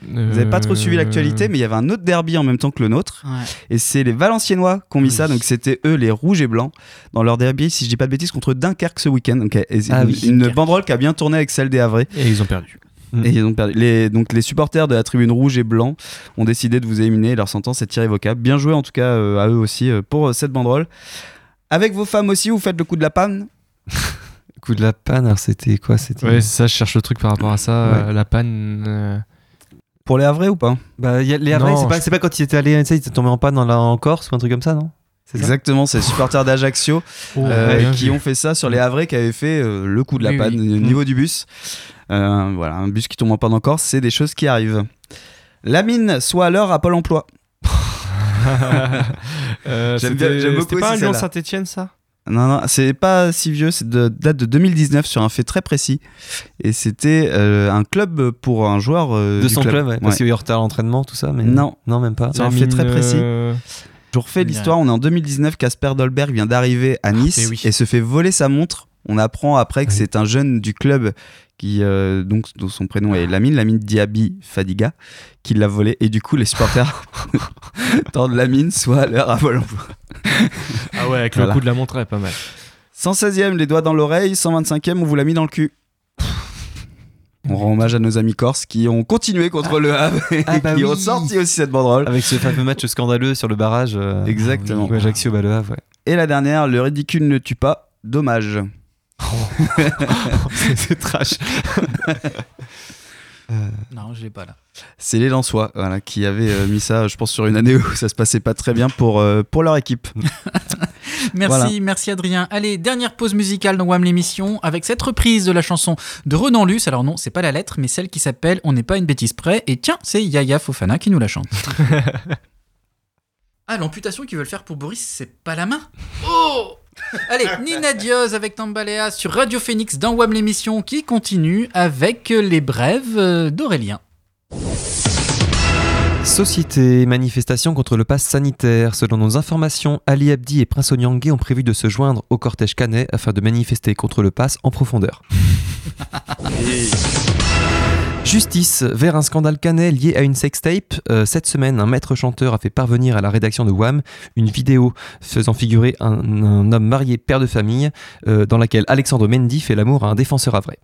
B: Vous n'avez pas trop suivi l'actualité, mais il y avait un autre derby en même temps que le nôtre.
C: Ouais.
B: Et c'est les Valenciennois qui ont mis ça. Donc c'était eux, les rouges et blancs, dans leur derby, si je dis pas de bêtises, contre Dunkerque ce week-end. Donc,
F: Ah
B: une,
F: oui,
B: une
C: Dunkerque.
B: banderole qui a bien tourné avec celle des Havrais.
A: Et ils ont perdu.
F: Mm.
B: Et ils ont perdu. Les, donc les supporters de la tribune rouge et blanc ont décidé de vous éliminer. Leur sentence est irrévocable. Bien joué en tout cas euh, à eux aussi euh, pour euh, cette banderole. Avec vos femmes aussi, vous faites le coup de la panne. <laughs>
F: Coup de la panne, alors c'était quoi? C'était.
A: Ouais, c'est ça, je cherche le truc par rapport à ça. euh, la panne.
B: Pour les Havrais ou pas?
F: Bah, y a- les Havrais, c'est pas,
A: je-
F: pas quand il était allé, tu sais, il était tombé en panne dans la, en Corse ou un truc comme ça, non?
B: Exactement, c'est les supporters d'Ajaccio
A: Oh,
B: euh, qui ont fait ça sur les Havrais qui avaient fait euh, le coup de la
C: Oui,
B: panne
C: oui.
B: au niveau du bus. Euh, voilà, un bus qui tombe en panne en Corse, c'est des choses qui arrivent. La mine soit à l'heure à Pôle emploi. <laughs>
A: Euh,
B: J'aime beaucoup
A: C'était pas un
B: aussi
A: Lyon
B: celle-là.
A: Saint-Etienne, ça?
B: Non, non, c'est pas si vieux, c'est de date de 2019 sur un fait très précis. Et c'était euh, un club pour un joueur euh,
F: De
B: du
F: son club, ouais, parce qu'il y a eu retard à l'entraînement, tout ça, mais.
B: Non.
F: Non, même pas.
B: C'est un fait très précis.
A: euh,
B: Je vous refais l'histoire, on est en 2019, Casper Dolberg vient d'arriver à Nice
A: mais oui.
B: et se fait voler sa montre. On apprend après que
F: Oui.
B: c'est un jeune du club qui, euh, donc, dont son prénom est Lamine, Lamine Diaby Fadiga, qui l'a volé. Et du coup, les supporters <laughs> tendent Lamine soit à l'heure à vol.
A: Ah ouais, avec
B: Voilà.
A: le coup de la montre, elle est pas mal.
B: 116e, les doigts dans l'oreille. 125e, on vous l'a mis dans le cul. On rend hommage à nos amis corses qui ont continué contre le Havre et
F: Ah bah
B: qui ont sorti aussi cette banderole.
F: Avec ce fameux match scandaleux sur le barrage. euh,
B: Exactement.
F: où Ajaccio bat le Havre, ouais.
B: Et la dernière, le ridicule ne tue pas. Dommage.
F: C'est- C'est trash. <laughs>
C: Non, je l'ai pas là.
B: C'est les Lensois voilà, qui avaient euh, mis ça, je pense, sur une année où ça se passait pas très bien pour, euh, pour leur équipe. <laughs>
C: Merci,
B: Voilà.
C: merci Adrien. Allez, dernière pause musicale dans WAM l'émission avec cette reprise de la chanson de Renan Luce. Alors non, c'est pas la lettre, mais celle qui s'appelle On n'est pas une bêtise près. Et tiens, c'est Yaya Fofana qui nous la chante. <laughs> ah, l'amputation qu'ils veulent faire pour Boris, c'est pas la main Oh Allez, <laughs> Nina Dios avec Tambalea sur Radio Phoenix dans WAM l'émission qui continue avec les brèves euh, d'Aurélien.
F: Société, manifestation contre le pass sanitaire. Selon nos informations, Ali Abdi et Prince Onyangé ont prévu de se joindre au cortège canet afin de manifester contre le pass en profondeur. <laughs> Justice, vers un scandale canet lié à une sextape. Euh, cette semaine, un maître chanteur a fait parvenir à la rédaction de WAM une vidéo faisant figurer un, homme marié, père de famille, euh, dans laquelle Alexandre Mendy fait l'amour à un défenseur à vrai.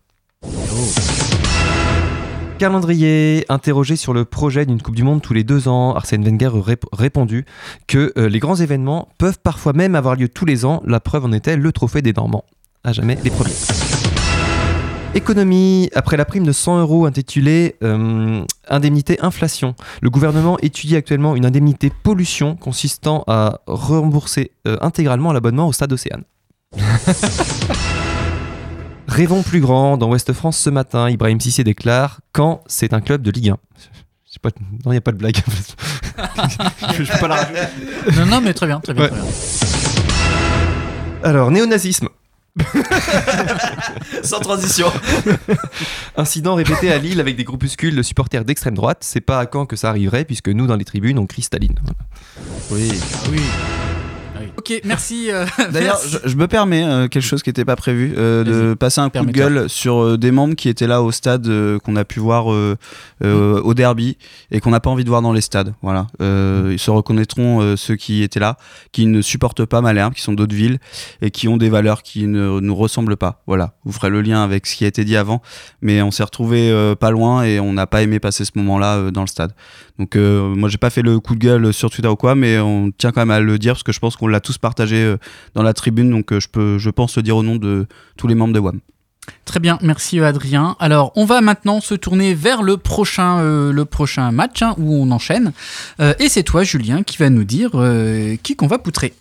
F: Calendrier, interrogé sur le projet d'une Coupe du Monde tous les deux ans, Arsène Wenger a rép- répondu que euh, les grands événements peuvent parfois même avoir lieu tous les ans. La preuve en était le trophée des Normands. À jamais les premiers. Économie, après la prime de 100 euros intitulée euh, Indemnité inflation, le gouvernement étudie actuellement une indemnité pollution consistant à rembourser euh, intégralement l'abonnement au stade Océane. <laughs> Rêvons plus grand, dans Ouest France ce matin, Ibrahim Sissé déclare Quand c'est un club de Ligue 1. Je sais pas, non, il n'y a pas de blague. <laughs> je peux pas la rajouter.
C: Non, non, mais très bien, très bien.
F: Ouais.
C: très bien.
F: Alors, néonazisme. <laughs>
B: Sans transition.
F: Incident répété à Lille avec des groupuscules de supporters d'extrême droite. C'est pas à quand que ça arriverait, puisque nous, dans les tribunes, on crie Staline. Voilà.
B: Oui.
C: Oui. Ok, merci. euh, <laughs>
B: D'ailleurs, je, je me permets euh, quelque chose qui n'était pas prévu, euh, de passer un coup de gueule sur euh, des membres qui étaient là au stade, euh, qu'on a pu voir euh, euh, au derby et qu'on n'a pas envie de voir dans les stades. Voilà. Euh, ils se reconnaîtront euh, ceux qui étaient là, qui ne supportent pas Malherbe, qui sont d'autres villes et qui ont des valeurs qui ne nous ressemblent pas. Voilà. Vous ferez le lien avec ce qui a été dit avant, mais on s'est retrouvé euh, pas loin et on n'a pas aimé passer ce moment-là euh, dans le stade. Donc euh, moi j'ai pas fait le coup de gueule sur Twitter ou quoi, mais on tient quand même à le dire parce que je pense qu'on l'a tous partagé euh, dans la tribune, donc euh, je peux, je pense le dire au nom de tous les membres de WAM.
C: Très bien, merci euh, Adrien. Alors, on va maintenant se tourner vers le prochain, euh, le prochain match hein, où on enchaîne. Euh, et c'est toi, Julien, qui va nous dire euh, qui qu'on va poutrer.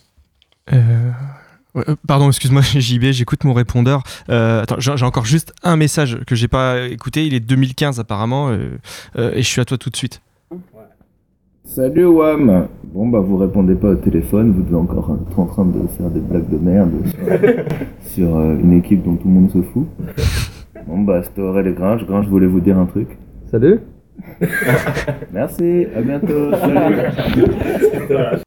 A: Pardon, excuse-moi, <laughs> JB, j'écoute mon répondeur. Euh, attends, j'ai j'ai encore juste un message que j'ai pas écouté. Il est 2015 apparemment, euh, euh, et je suis à toi tout de suite.
H: Salut Wam. Bon bah vous répondez pas au téléphone, vous devez encore être en train de faire des blagues de merde sur, <laughs> sur, euh, une équipe dont tout le monde se fout. Bon bah c'était Aurel et Gringe, Gringe voulait vous dire un truc. Salut. Merci, à bientôt, salut <laughs>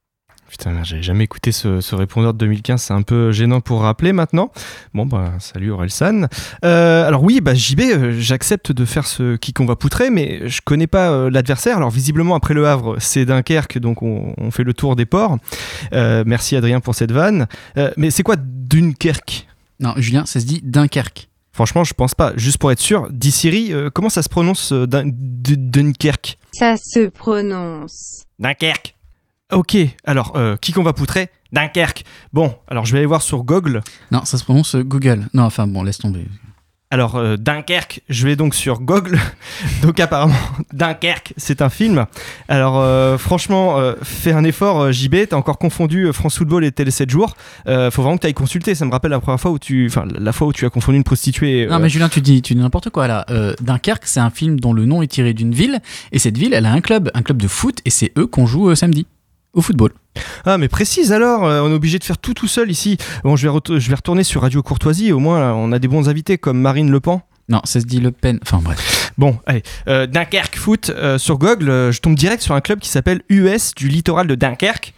A: Putain, j'avais jamais écouté ce, ce répondeur de 2015, c'est un peu gênant pour rappeler maintenant. Bon, bah, salut Orelsan. Euh, alors oui, bah, JB, euh, j'accepte de faire ce qui qu'on va poutrer, mais je connais pas euh, l'adversaire. Alors visiblement, après le Havre, c'est Dunkerque, donc on, on fait le tour des ports. Euh, merci Adrien pour cette vanne. Euh, mais c'est quoi Dunkerque?
C: Non, Julien, ça se dit Dunkerque.
A: Franchement, je pense pas. Juste pour être sûr, dis Siri, euh, comment ça se prononce euh, Dun- Dun- Dunkerque?
I: Ça se prononce.
A: Dunkerque. Ok, alors, euh, qui qu'on va poutrer Dunkerque. Bon, alors je vais aller voir sur Google.
C: Non, ça se prononce Google. Non, enfin bon, laisse tomber.
A: Alors, euh, Dunkerque, je vais donc sur Google. <laughs> donc, apparemment, Dunkerque, c'est un film. Alors, euh, franchement, euh, fais un effort, JB. T'as encore confondu France Football et Télé 7 jours. Faut vraiment que tu ailles consulter. Ça me rappelle la première fois où tu. Enfin, la fois où tu as confondu une prostituée.
C: Non, mais Julien, tu dis, tu dis n'importe quoi là. Dunkerque, c'est un film dont le nom est tiré d'une ville. Et cette ville, elle a un club, un club de foot. Et c'est eux qu'on joue samedi. Au football.
A: Ah, mais précise alors, euh, on est obligé de faire tout tout seul ici. Bon, je vais, je vais retourner sur Radio Courtoisie, au moins là, on a des bons invités comme Marine Le Pen.
C: Non, ça se dit Le Pen. Enfin bref.
A: Bon, allez, euh, Dunkerque Foot, euh, sur Google, euh, je tombe direct sur un club qui s'appelle US du littoral de Dunkerque.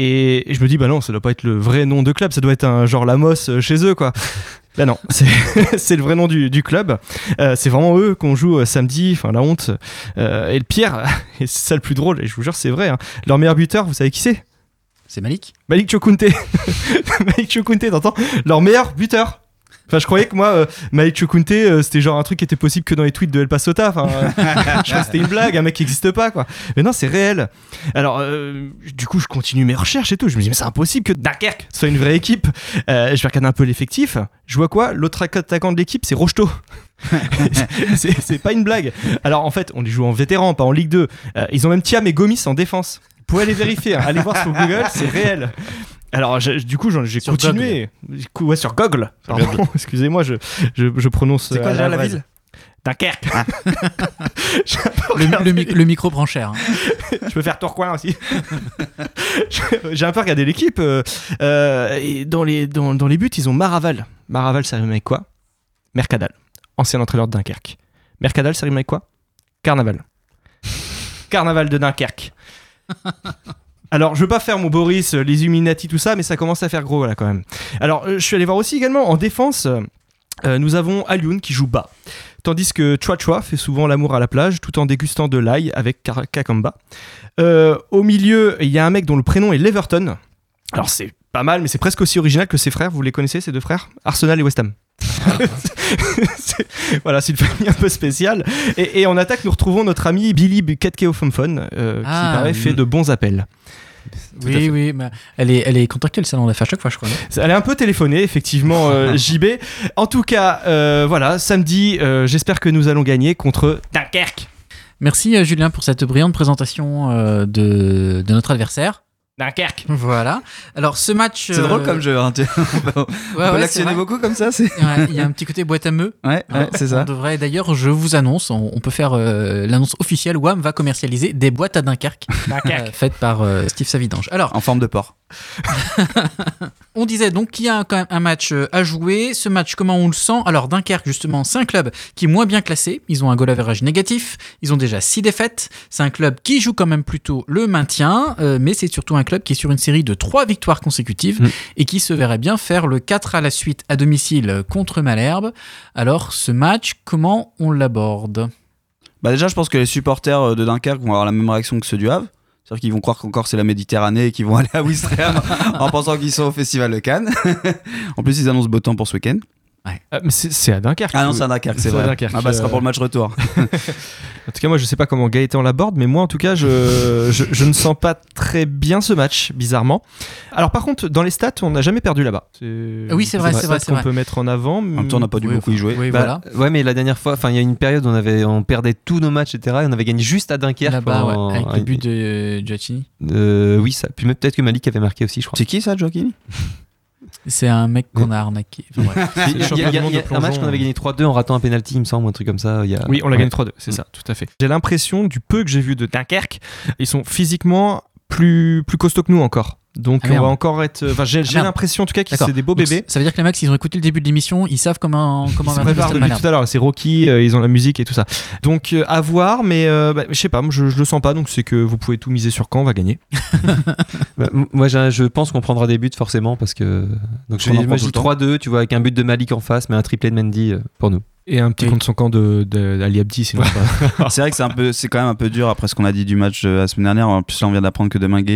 A: Et, je me dis, bah non, ça doit pas être le vrai nom de club, ça doit être un genre Lamos euh, chez eux, quoi. <laughs> Bah non, c'est <laughs> c'est le vrai nom du, du club. Euh, c'est vraiment eux qu'on joue euh, samedi, enfin la honte. Euh, et le pire, <laughs> et c'est ça le plus drôle, et je vous jure, c'est vrai, hein, leur meilleur buteur, vous savez qui c'est?
C: C'est Malik?
A: Malik Chokunte. Malik Chokunte, t'entends? Leur meilleur buteur. Enfin, je croyais que moi, euh, Malik Chokunte, euh, c'était genre un truc qui était possible que dans les tweets de El Pasota. Enfin, euh, <laughs> je crois que c'était une blague, un mec qui n'existe pas, quoi. Mais non, c'est réel. Alors, euh, du coup, je continue mes recherches et tout. Je me dis, mais c'est impossible que Dunkerque soit une vraie équipe. Euh, je vais regarder un peu l'effectif. Je vois quoi? L'autre attaquant de l'équipe, c'est Rocheteau. <laughs> c'est pas une blague. Alors, en fait, on les joue en vétéran, pas en Ligue 2. Euh, ils ont même Thiam et Gomis en défense. Vous pouvez aller vérifier, hein. allez voir sur Google, c'est réel. Alors, je- du coup, j'ai continué. Du coup, Ouais, sur Google. Pardon, <laughs> excusez-moi, je, je, je prononce.
B: C'est quoi
A: euh,
B: déjà la ville
A: Dunkerque. <laughs> J'ai un peu
C: le,
A: regardé-
C: le mic- le micro prend cher. hein. <laughs>
A: je peux faire Tourcoing aussi. J'ai un peu regardé l'équipe. euh, euh, et dans, les, dans, dans les buts, ils ont Maraval. Maraval, ça rime avec quoi? Mercadal. Ancien entraîneur de Dunkerque. Mercadal, ça rime avec quoi? Carnaval. Carnaval de Dunkerque. Alors, je veux pas faire mon Boris, euh, les Illuminati, tout ça, mais ça commence à faire gros là quand même. Alors, euh, je suis allé voir aussi également en défense. euh, nous avons Alioun qui joue bas, tandis que Chua Chua fait souvent l'amour à la plage tout en dégustant de l'ail avec Kakamba. Euh, au milieu, il y a un mec dont le prénom est Leverton. Alors c'est pas mal, mais c'est presque aussi original que ses frères. Vous les connaissez, ces deux frères? Arsenal et West Ham. <laughs> Voilà, c'est une famille un peu spéciale. Et, et en attaque, nous retrouvons notre ami Billy Bukatkeo-Fomfon, euh,
C: Ah,
A: qui paraît
C: oui.
A: fait de bons appels.
C: Oui, oui. mais elle, est, elle est contractuelle, ça, on l'a fait à chaque fois, je crois.
A: Elle est un peu téléphonée, effectivement, euh, <laughs> JB. En tout cas, euh, voilà, samedi, euh, j'espère que nous allons gagner contre Dunkerque.
C: Merci, Julien, pour cette brillante présentation de, de notre adversaire.
A: Dunkerque.
C: Voilà. Alors, ce match.
B: C'est
C: euh,
B: drôle comme jeu. hein, <laughs> on peut, on
C: ouais, ouais,
B: l'actionner
C: vrai.
B: beaucoup comme ça.
C: Ouais, Il y a un petit côté boîte à meux.
B: Ouais, ouais, c'est
C: On
B: ça.
C: devrait d'ailleurs, je vous annonce, on, on peut faire euh, l'annonce officielle. WAM va commercialiser des boîtes à Dunkerque, euh, faites par euh, Steve Savidange. Alors,
B: En forme de porc. <laughs>
C: on disait donc qu'il y a quand même un match euh, à jouer. Ce match, comment on le sent? Alors, Dunkerque, justement, c'est un club qui est moins bien classé. Ils ont un goal average négatif. Ils ont déjà 6 défaites. C'est un club qui joue quand même plutôt le maintien, euh, mais c'est surtout un club qui est sur une série de 3 victoires consécutives
F: Mm.
C: et qui se verrait bien faire le 4 à la suite à domicile contre Malherbe. Alors, ce match, comment on l'aborde?
B: Bah déjà, je pense que les supporters euh, de Dunkerque vont avoir la même réaction que ceux du Havre. C'est-à-dire qu'ils vont croire qu'encore c'est la Méditerranée et qu'ils vont <laughs> aller à Ouistreham en pensant qu'ils sont au Festival de Cannes. <laughs> en plus, ils annoncent beau temps pour ce week-end.
A: Ah, mais c'est à Dunkerque.
B: Ah non, c'est à Dunkerque, c'est vrai.
A: Dunkerque,
B: Ah bah, ce sera
A: euh,
B: pour le match retour. <laughs> <laughs>
A: En tout cas, moi, je sais pas comment Gaëtan l'aborde, mais moi, en tout cas, je, je, je ne sens pas très bien ce match, bizarrement. Alors, par contre, dans les stats, on n'a jamais perdu là-bas.
C: Oui, c'est vrai, c'est vrai, c'est
A: qu'on peut mettre en avant.
B: En même temps, on n'a pas dû
C: Oui,
B: beaucoup y jouer.
C: Oui,
F: Bah,
C: voilà.
F: Ouais, mais la dernière fois, enfin, il y a une période où on, avait, on perdait tous nos matchs, etc. Et on avait gagné juste à Dunkerque.
C: Là-bas, ouais, avec le but de euh, Giacchini.
F: Euh, oui, ça. Puis même peut-être que Malik avait marqué aussi, je crois.
B: C'est qui ça, Joaquin <laughs>
C: C'est un mec qu'on a arnaqué. Enfin. <laughs>
F: Il y a- y y un match qu'on avait gagné 3-2 en ratant un penalty, il me semble, un truc comme ça. Il y a...
A: Oui, on l'a
F: Ouais.
A: gagné 3-2, c'est ça, tout à fait. J'ai l'impression, du peu que j'ai vu de Dunkerque, ils sont physiquement plus, plus costauds que nous encore. Donc,
C: Ah,
A: on va encore être. Enfin, j'ai
C: merde.
A: l'impression, en tout cas, qu'ils
C: D'accord.
A: c'est des beaux
C: Donc,
A: bébés.
C: Ça veut dire que les mecs, s'ils ont écouté le début de l'émission, ils savent comment comment
A: Ils se préparent depuis tout à l'heure. C'est Rocky, euh, ils ont la musique et tout ça. Donc euh, à voir, mais euh, bah, je sais pas, moi, je, je le sens pas. Donc c'est que vous pouvez tout miser sur quand on va gagner. <laughs>
F: Bah, moi, je pense qu'on prendra des buts forcément parce que. Donc, je
B: On en
F: dis-
B: prend
F: moi,
B: tout
F: je
B: le
F: dis 3-2, tu vois, avec un but de Malik en face, mais un triplé de Mendy euh, pour nous.
A: Et un petit
C: Oui.
A: contre son camp de, de- d'Ali Abdi, sinon pas. <laughs>
B: c'est vrai que c'est un peu, c'est quand même un peu dur après ce qu'on a dit du match euh, la semaine dernière. En plus, là, on vient d'apprendre que Deminguet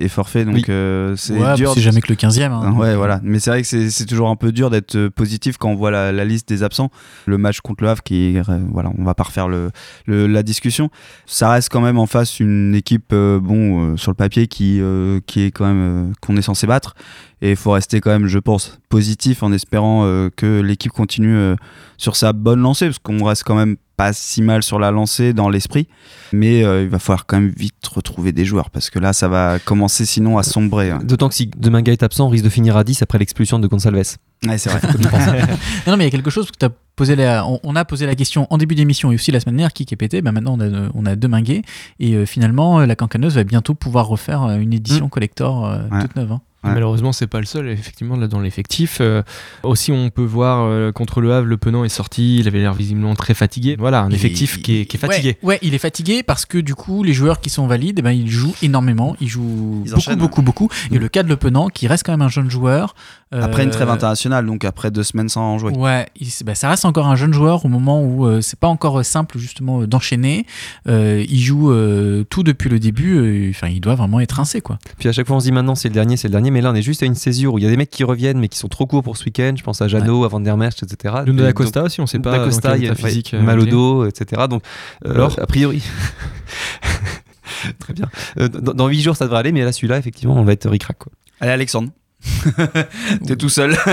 B: est, est forfait, donc
F: Oui.
B: euh, c'est
C: Ouais,
B: dur.
C: c'est jamais que le 15e. hein.
B: Ouais, voilà. Mais c'est vrai que c'est c'est toujours un peu dur d'être euh, positif quand on voit la, la liste des absents. Le match contre le Havre, qui, euh, voilà, on va pas refaire le, le- la discussion. Ça reste quand même en face une équipe, euh, bon, euh, sur le papier, qui, euh, qui est quand même euh, qu'on est censé battre. Et il faut rester quand même, je pense, positif en espérant euh, que l'équipe continue euh, sur sa bonne lancée, parce qu'on reste quand même pas si mal sur la lancée dans l'esprit. Mais euh, il va falloir quand même vite retrouver des joueurs, parce que là, ça va commencer sinon à sombrer. hein.
F: D'autant que si Deminga est absent, on risque de finir à 10 après l'expulsion de Gonçalves.
B: Ouais, c'est vrai. <laughs> <laughs>
C: Non, mais il y a quelque chose que tu as posé la, on, on a posé la question en début d'émission et aussi la semaine dernière qui est pété. Ben maintenant, on a, on a deux minguets et euh, finalement, la cancaneuse va bientôt pouvoir refaire une édition collector euh,
B: Ouais.
C: toute neuve. hein.
B: Ouais.
A: Malheureusement, c'est pas le seul, effectivement, là dans l'effectif. Euh, aussi, on peut voir euh, contre le Havre, le Penant est sorti, il avait l'air visiblement très fatigué. Voilà, un
C: Il-
A: effectif qui est, qui est fatigué.
C: Ouais, ouais, il est fatigué parce que du coup, les joueurs qui sont valides, eh ben, ils jouent énormément. Ils jouent
B: Ils
C: beaucoup,
B: enchaînent,
C: beaucoup, beaucoup. Et le cas de Le Penant, qui reste quand même un jeune joueur,
B: Après une
C: Euh,
B: trêve internationale, donc après deux semaines sans jouer.
C: Ouais, il- bah, ça reste encore un jeune joueur au moment où euh, c'est pas encore euh, simple justement euh, d'enchaîner. Euh, il joue euh, tout depuis le début. euh, Enfin, il doit vraiment être rincé quoi.
F: Puis à chaque fois on se dit maintenant c'est le dernier, c'est le dernier, mais là on est juste à une césure où il y a des mecs qui reviennent mais qui sont trop courts pour ce week-end. Je pense à Jeannot, à Van der Merch, etc.
A: Nuno da Costa aussi, on sait pas.
F: Da Costa, il y a ouais,
A: physique, euh,
F: mal au
A: il est.
F: dos, etc. Donc, euh,
A: Alors
F: a priori. <laughs> Très bien. Euh, dans, dans 8 jours, ça devrait aller, mais là, celui-là, effectivement, on va être ric-rac. quoi.
B: Allez, Alexandre. <laughs> T'es tout seul. <laughs>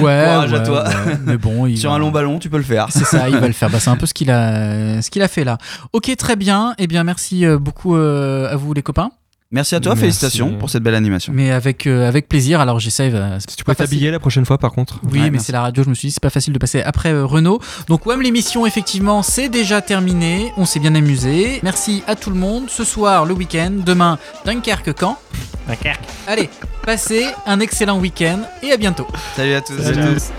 C: Ouais,
B: Courage à
C: ouais,
B: toi.
C: ouais. Mais bon, il
B: Sur
C: va-
B: un long ballon, tu peux le faire.
C: C'est ça, il va le faire. Bah, c'est un peu ce qu'il a, ce qu'il a fait là. Ok, très bien. Eh bien, merci euh, beaucoup euh, à vous les copains.
B: Merci à toi,
A: Merci.
B: félicitations pour cette belle animation.
C: Mais avec euh, avec plaisir. Alors j'essaye. euh, c'est
A: Tu
C: pas
A: peux t'habiller la prochaine fois par contre.
C: Oui,
B: Ouais,
C: mais c'est la radio, je me suis dit, c'est pas facile de passer après euh, Renault. Donc, WAM, l'émission, effectivement, c'est déjà terminé. On s'est bien amusé. Merci à tout le monde. Ce soir, le week-end. Demain, Dunkerque, quand? Dunkerque. Allez, passez un excellent week-end et à bientôt.
B: Salut à tous.
A: Salut à tous.